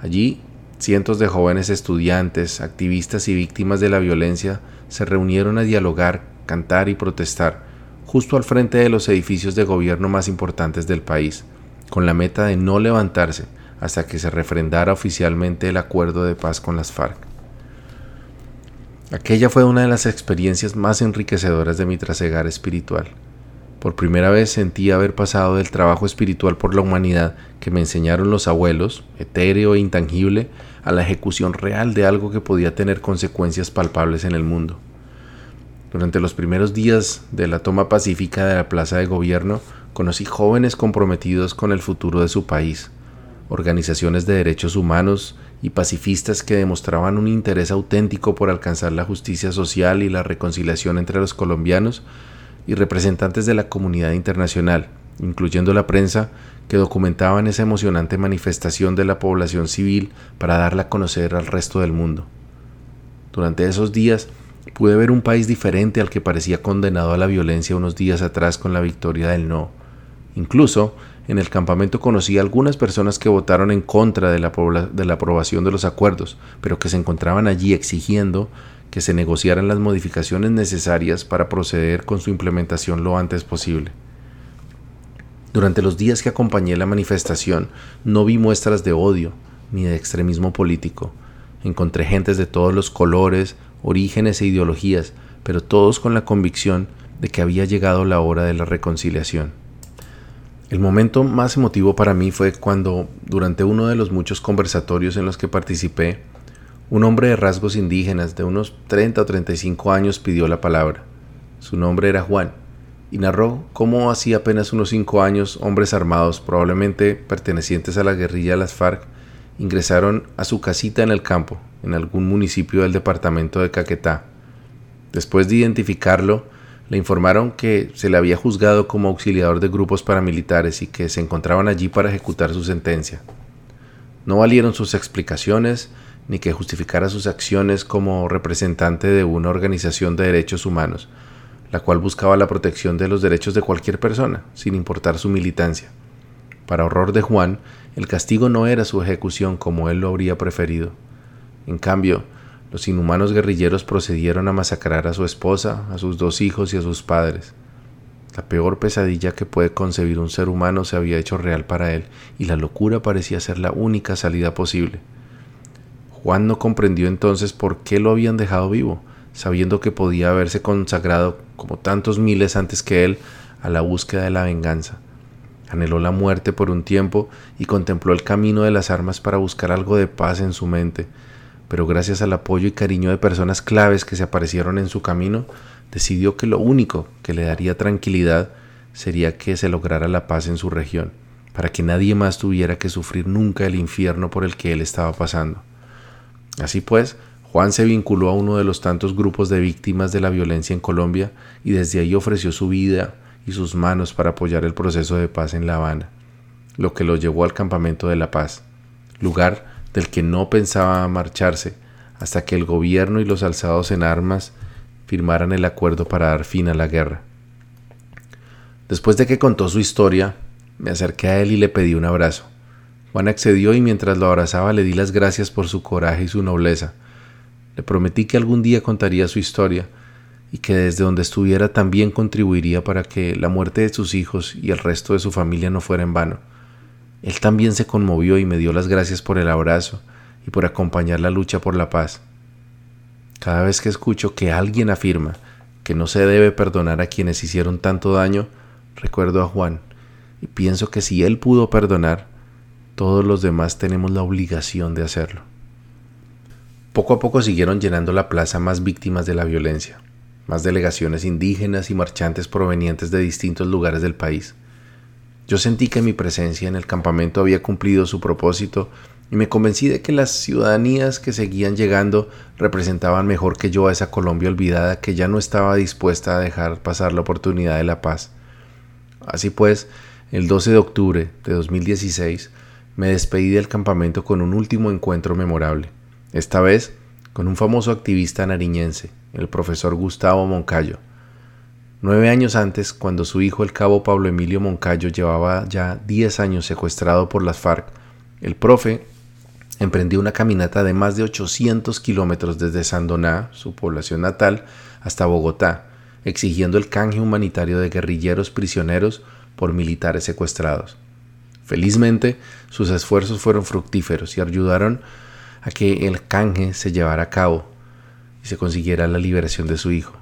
Allí, cientos de jóvenes estudiantes, activistas y víctimas de la violencia se reunieron a dialogar, cantar y protestar, justo al frente de los edificios de gobierno más importantes del país, con la meta de no levantarse hasta que se refrendara oficialmente el acuerdo de paz con las FARC. Aquella fue una de las experiencias más enriquecedoras de mi trasegar espiritual. Por primera vez sentí haber pasado del trabajo espiritual por la humanidad que me enseñaron los abuelos, etéreo e intangible, a la ejecución real de algo que podía tener consecuencias palpables en el mundo. Durante los primeros días de la toma pacífica de la plaza de gobierno, conocí jóvenes comprometidos con el futuro de su país, organizaciones de derechos humanos y pacifistas que demostraban un interés auténtico por alcanzar la justicia social y la reconciliación entre los colombianos y representantes de la comunidad internacional, incluyendo la prensa, que documentaban esa emocionante manifestación de la población civil para darla a conocer al resto del mundo. Durante esos días pude ver un país diferente al que parecía condenado a la violencia unos días atrás con la victoria del no. Incluso en el campamento conocí a algunas personas que votaron en contra de la, de la aprobación de los acuerdos, pero que se encontraban allí exigiendo que se negociaran las modificaciones necesarias para proceder con su implementación lo antes posible. Durante los días que acompañé la manifestación no vi muestras de odio ni de extremismo político. Encontré gentes de todos los colores, orígenes e ideologías, pero todos con la convicción de que había llegado la hora de la reconciliación. El momento más emotivo para mí fue cuando, durante uno de los muchos conversatorios en los que participé, un hombre de rasgos indígenas de unos 30 o 35 años pidió la palabra. Su nombre era Juan, y narró cómo hacía apenas unos 5 años hombres armados, probablemente pertenecientes a la guerrilla las FARC, ingresaron a su casita en el campo, en algún municipio del departamento de Caquetá. Después de identificarlo, le informaron que se le había juzgado como auxiliador de grupos paramilitares y que se encontraban allí para ejecutar su sentencia. No valieron sus explicaciones ni que justificara sus acciones como representante de una organización de derechos humanos. la cual buscaba la protección de los derechos de cualquier persona, sin importar su militancia. Para horror de Juan, el castigo no era su ejecución como él lo habría preferido. En cambio, los inhumanos guerrilleros procedieron a masacrar a su esposa, a sus dos hijos y a sus padres. La peor pesadilla que puede concebir un ser humano se había hecho real para él, y la locura parecía ser la única salida posible. Juan no comprendió entonces por qué lo habían dejado vivo, sabiendo que podía haberse consagrado, como tantos miles antes que él, a la búsqueda de la venganza. Anheló la muerte por un tiempo y contempló el camino de las armas para buscar algo de paz en su mente, pero gracias al apoyo y cariño de personas claves que se aparecieron en su camino, decidió que lo único que le daría tranquilidad sería que se lograra la paz en su región, para que nadie más tuviera que sufrir nunca el infierno por el que él estaba pasando. Así pues, Juan se vinculó a uno de los tantos grupos de víctimas de la violencia en Colombia y desde ahí ofreció su vida y sus manos para apoyar el proceso de paz en La Habana, lo que lo llevó al campamento de la paz, lugar del que no pensaba marcharse hasta que el gobierno y los alzados en armas firmaran el acuerdo para dar fin a la guerra. Después de que contó su historia, me acerqué a él y le pedí un abrazo. Juan accedió y mientras lo abrazaba le di las gracias por su coraje y su nobleza. Le prometí que algún día contaría su historia y que desde donde estuviera también contribuiría para que la muerte de sus hijos y el resto de su familia no fuera en vano. Él también se conmovió y me dio las gracias por el abrazo y por acompañar la lucha por la paz. Cada vez que escucho que alguien afirma que no se debe perdonar a quienes hicieron tanto daño, recuerdo a Juan y pienso que si él pudo perdonar, todos los demás tenemos la obligación de hacerlo. Poco a poco siguieron llenando la plaza más víctimas de la violencia, más delegaciones indígenas y marchantes provenientes de distintos lugares del país. Yo sentí que mi presencia en el campamento había cumplido su propósito y me convencí de que las ciudadanías que seguían llegando representaban mejor que yo a esa Colombia olvidada que ya no estaba dispuesta a dejar pasar la oportunidad de la paz. Así pues, el 12 de octubre de 2016 me despedí del campamento con un último encuentro memorable, esta vez con un famoso activista nariñense, el profesor Gustavo Moncayo. Nueve años antes, cuando su hijo el cabo Pablo Emilio Moncayo llevaba ya diez años secuestrado por las FARC, el profe emprendió una caminata de más de 800 kilómetros desde Sandoná, su población natal, hasta Bogotá, exigiendo el canje humanitario de guerrilleros prisioneros por militares secuestrados. Felizmente, sus esfuerzos fueron fructíferos y ayudaron a que el canje se llevara a cabo y se consiguiera la liberación de su hijo.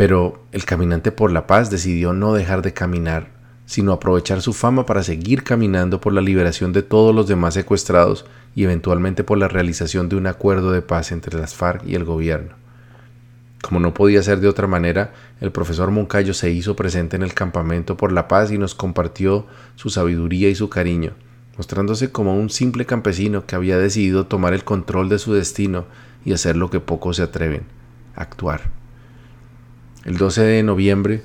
Pero el caminante por la paz decidió no dejar de caminar, sino aprovechar su fama para seguir caminando por la liberación de todos los demás secuestrados y eventualmente por la realización de un acuerdo de paz entre las FARC y el gobierno. Como no podía ser de otra manera, el profesor Moncayo se hizo presente en el campamento por la paz y nos compartió su sabiduría y su cariño, mostrándose como un simple campesino que había decidido tomar el control de su destino y hacer lo que pocos se atreven, actuar. El 12 de noviembre,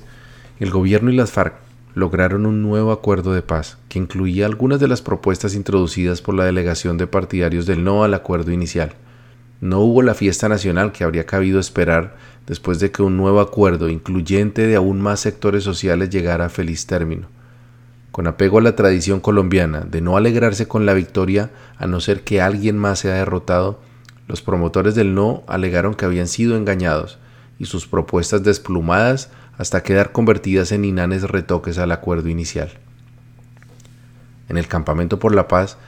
el gobierno y las FARC lograron un nuevo acuerdo de paz que incluía algunas de las propuestas introducidas por la delegación de partidarios del no al acuerdo inicial. No hubo la fiesta nacional que habría cabido esperar después de que un nuevo acuerdo incluyente de aún más sectores sociales llegara a feliz término. Con apego a la tradición colombiana de no alegrarse con la victoria a no ser que alguien más sea derrotado, los promotores del no alegaron que habían sido engañados y sus propuestas desplumadas hasta quedar convertidas en inanes retoques al acuerdo inicial. En el campamento por la paz,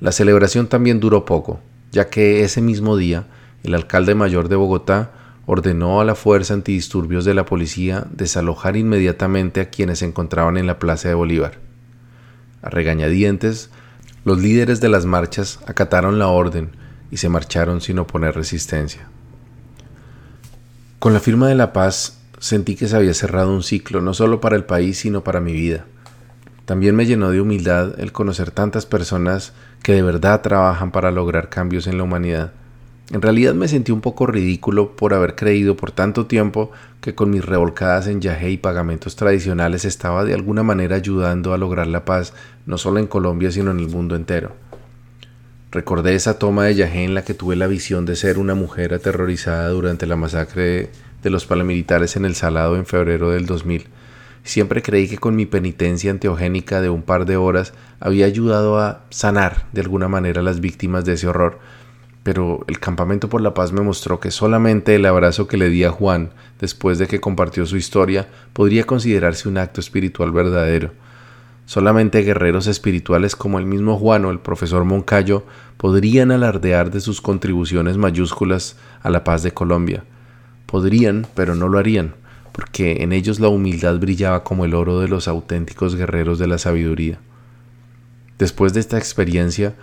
la celebración también duró poco, ya que ese mismo día el alcalde mayor de Bogotá ordenó a la fuerza antidisturbios de la policía desalojar inmediatamente a quienes se encontraban en la Plaza de Bolívar. A regañadientes, los líderes de las marchas acataron la orden y se marcharon sin oponer resistencia. Con la firma de la paz sentí que se había cerrado un ciclo, no solo para el país, sino para mi vida. También me llenó de humildad el conocer tantas personas que de verdad trabajan para lograr cambios en la humanidad. En realidad me sentí un poco ridículo por haber creído por tanto tiempo que con mis revolcadas en yajé y pagamentos tradicionales estaba de alguna manera ayudando a lograr la paz no solo en Colombia sino en el mundo entero. Recordé esa toma de Yajé en la que tuve la visión de ser una mujer aterrorizada durante la masacre de los paramilitares en el Salado en febrero del 2000. Siempre creí que con mi penitencia anteogénica de un par de horas había ayudado a sanar de alguna manera a las víctimas de ese horror, pero el campamento por la paz me mostró que solamente el abrazo que le di a Juan después de que compartió su historia podría considerarse un acto espiritual verdadero. Solamente guerreros espirituales como el mismo Juan o el profesor Moncayo podrían alardear de sus contribuciones mayúsculas a la paz de Colombia. Podrían, pero no lo harían, porque en ellos la humildad brillaba como el oro de los auténticos guerreros de la sabiduría. Después de esta experiencia,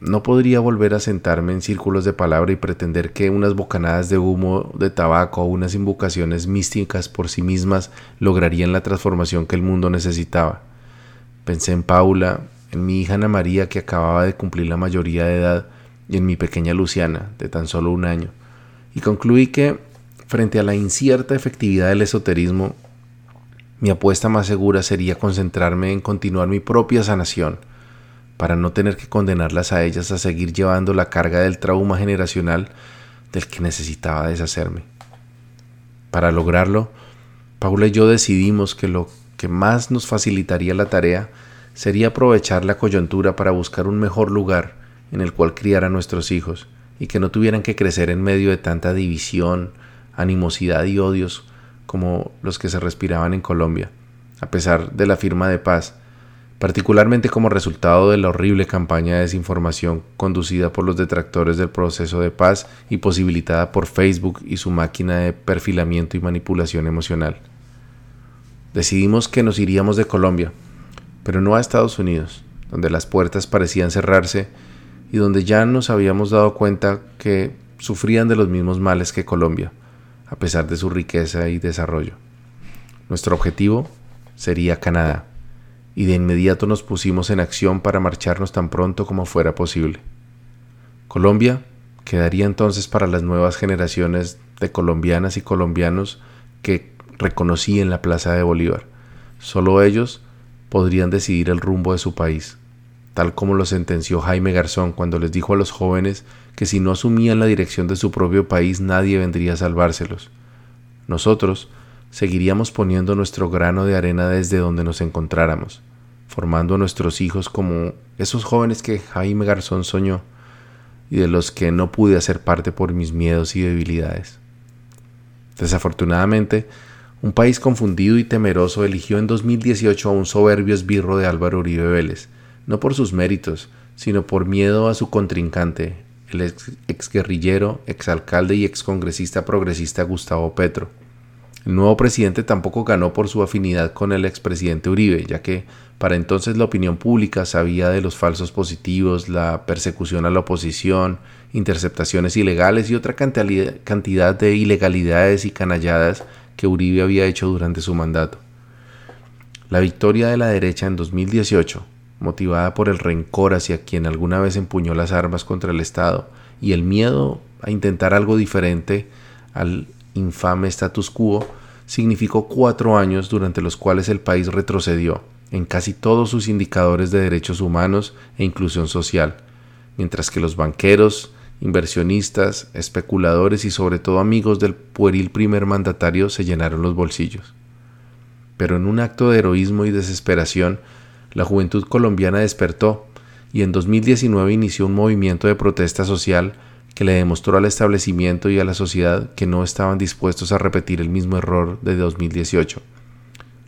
no podría volver a sentarme en círculos de palabra y pretender que unas bocanadas de humo de tabaco o unas invocaciones místicas por sí mismas lograrían la transformación que el mundo necesitaba. Pensé en Paula, en mi hija Ana María que acababa de cumplir la mayoría de edad y en mi pequeña Luciana, de tan solo un año, y concluí que, frente a la incierta efectividad del esoterismo, mi apuesta más segura sería concentrarme en continuar mi propia sanación, para no tener que condenarlas a ellas a seguir llevando la carga del trauma generacional del que necesitaba deshacerme. Para lograrlo, Paula y yo decidimos que lo que más nos facilitaría la tarea sería aprovechar la coyuntura para buscar un mejor lugar en el cual criar a nuestros hijos y que no tuvieran que crecer en medio de tanta división, animosidad y odios como los que se respiraban en Colombia, a pesar de la firma de paz particularmente como resultado de la horrible campaña de desinformación conducida por los detractores del proceso de paz y posibilitada por Facebook y su máquina de perfilamiento y manipulación emocional. Decidimos que nos iríamos de Colombia, pero no a Estados Unidos, donde las puertas parecían cerrarse y donde ya nos habíamos dado cuenta que sufrían de los mismos males que Colombia, a pesar de su riqueza y desarrollo. Nuestro objetivo sería Canadá y de inmediato nos pusimos en acción para marcharnos tan pronto como fuera posible. Colombia quedaría entonces para las nuevas generaciones de colombianas y colombianos que reconocí en la Plaza de Bolívar. Solo ellos podrían decidir el rumbo de su país, tal como lo sentenció Jaime Garzón cuando les dijo a los jóvenes que si no asumían la dirección de su propio país nadie vendría a salvárselos. Nosotros seguiríamos poniendo nuestro grano de arena desde donde nos encontráramos formando a nuestros hijos como esos jóvenes que Jaime Garzón soñó y de los que no pude hacer parte por mis miedos y debilidades. Desafortunadamente, un país confundido y temeroso eligió en 2018 a un soberbio esbirro de Álvaro Uribe Vélez, no por sus méritos, sino por miedo a su contrincante, el ex exguerrillero, exalcalde y excongresista progresista Gustavo Petro. El nuevo presidente tampoco ganó por su afinidad con el expresidente Uribe, ya que para entonces la opinión pública sabía de los falsos positivos, la persecución a la oposición, interceptaciones ilegales y otra cantidad de ilegalidades y canalladas que Uribe había hecho durante su mandato. La victoria de la derecha en 2018, motivada por el rencor hacia quien alguna vez empuñó las armas contra el Estado y el miedo a intentar algo diferente al infame status quo, significó cuatro años durante los cuales el país retrocedió en casi todos sus indicadores de derechos humanos e inclusión social, mientras que los banqueros, inversionistas, especuladores y sobre todo amigos del pueril primer mandatario se llenaron los bolsillos. Pero en un acto de heroísmo y desesperación, la juventud colombiana despertó y en 2019 inició un movimiento de protesta social que le demostró al establecimiento y a la sociedad que no estaban dispuestos a repetir el mismo error de 2018.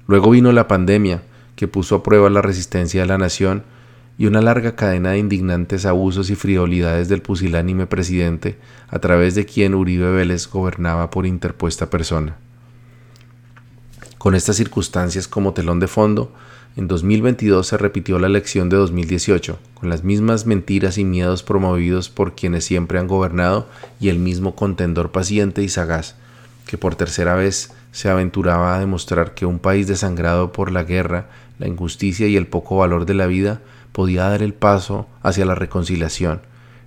Luego vino la pandemia, que puso a prueba la resistencia de la nación y una larga cadena de indignantes abusos y frivolidades del pusilánime presidente a través de quien Uribe Vélez gobernaba por interpuesta persona. Con estas circunstancias como telón de fondo, en 2022 se repitió la elección de 2018, con las mismas mentiras y miedos promovidos por quienes siempre han gobernado y el mismo contendor paciente y sagaz, que por tercera vez se aventuraba a demostrar que un país desangrado por la guerra la injusticia y el poco valor de la vida, podía dar el paso hacia la reconciliación,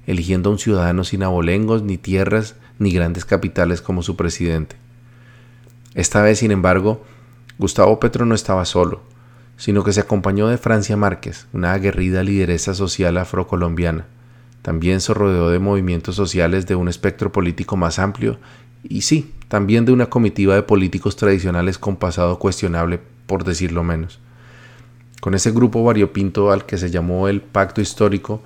eligiendo a un ciudadano sin abolengos, ni tierras, ni grandes capitales como su presidente. Esta vez, sin embargo, Gustavo Petro no estaba solo, sino que se acompañó de Francia Márquez, una aguerrida lideresa social afrocolombiana, también se rodeó de movimientos sociales de un espectro político más amplio y sí, también de una comitiva de políticos tradicionales con pasado cuestionable, por decirlo menos. Con ese grupo variopinto al que se llamó el Pacto Histórico,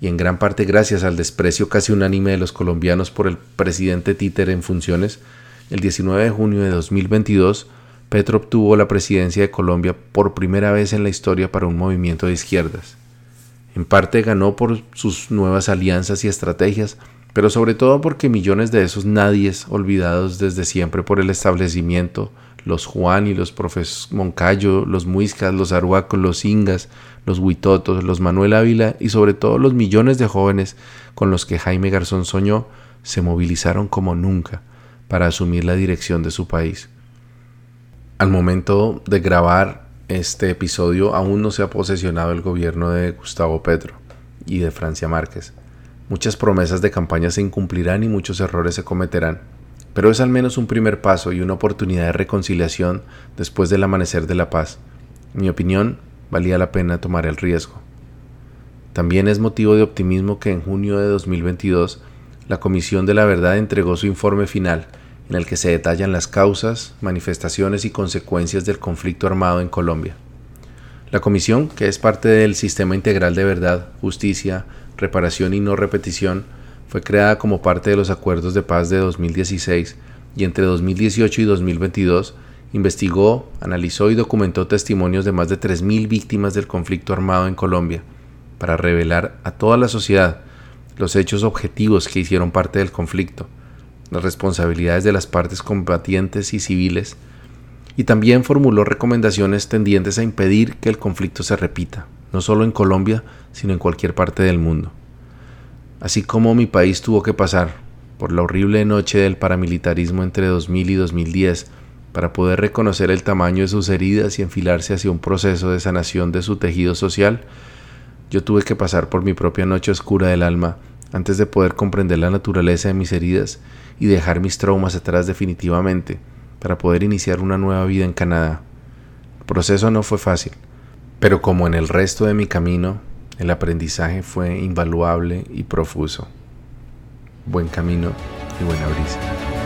y en gran parte gracias al desprecio casi unánime de los colombianos por el presidente títer en funciones, el 19 de junio de 2022, Petro obtuvo la presidencia de Colombia por primera vez en la historia para un movimiento de izquierdas. En parte ganó por sus nuevas alianzas y estrategias, pero sobre todo porque millones de esos nadies olvidados desde siempre por el establecimiento, los Juan y los profes Moncayo, los Muiscas, los Arhuacos, los Ingas, los Huitotos, los Manuel Ávila y sobre todo los millones de jóvenes con los que Jaime Garzón soñó, se movilizaron como nunca para asumir la dirección de su país. Al momento de grabar este episodio aún no se ha posesionado el gobierno de Gustavo Petro y de Francia Márquez. Muchas promesas de campaña se incumplirán y muchos errores se cometerán, pero es al menos un primer paso y una oportunidad de reconciliación después del amanecer de la paz. En mi opinión, valía la pena tomar el riesgo. También es motivo de optimismo que en junio de 2022 la Comisión de la Verdad entregó su informe final en el que se detallan las causas, manifestaciones y consecuencias del conflicto armado en Colombia. La comisión, que es parte del Sistema Integral de Verdad, Justicia, Reparación y No Repetición, fue creada como parte de los acuerdos de paz de 2016 y entre 2018 y 2022 investigó, analizó y documentó testimonios de más de 3.000 víctimas del conflicto armado en Colombia para revelar a toda la sociedad los hechos objetivos que hicieron parte del conflicto las responsabilidades de las partes combatientes y civiles, y también formuló recomendaciones tendientes a impedir que el conflicto se repita, no solo en Colombia, sino en cualquier parte del mundo. Así como mi país tuvo que pasar por la horrible noche del paramilitarismo entre 2000 y 2010 para poder reconocer el tamaño de sus heridas y enfilarse hacia un proceso de sanación de su tejido social, yo tuve que pasar por mi propia noche oscura del alma antes de poder comprender la naturaleza de mis heridas y dejar mis traumas atrás definitivamente para poder iniciar una nueva vida en Canadá. El proceso no fue fácil, pero como en el resto de mi camino, el aprendizaje fue invaluable y profuso. Buen camino y buena brisa.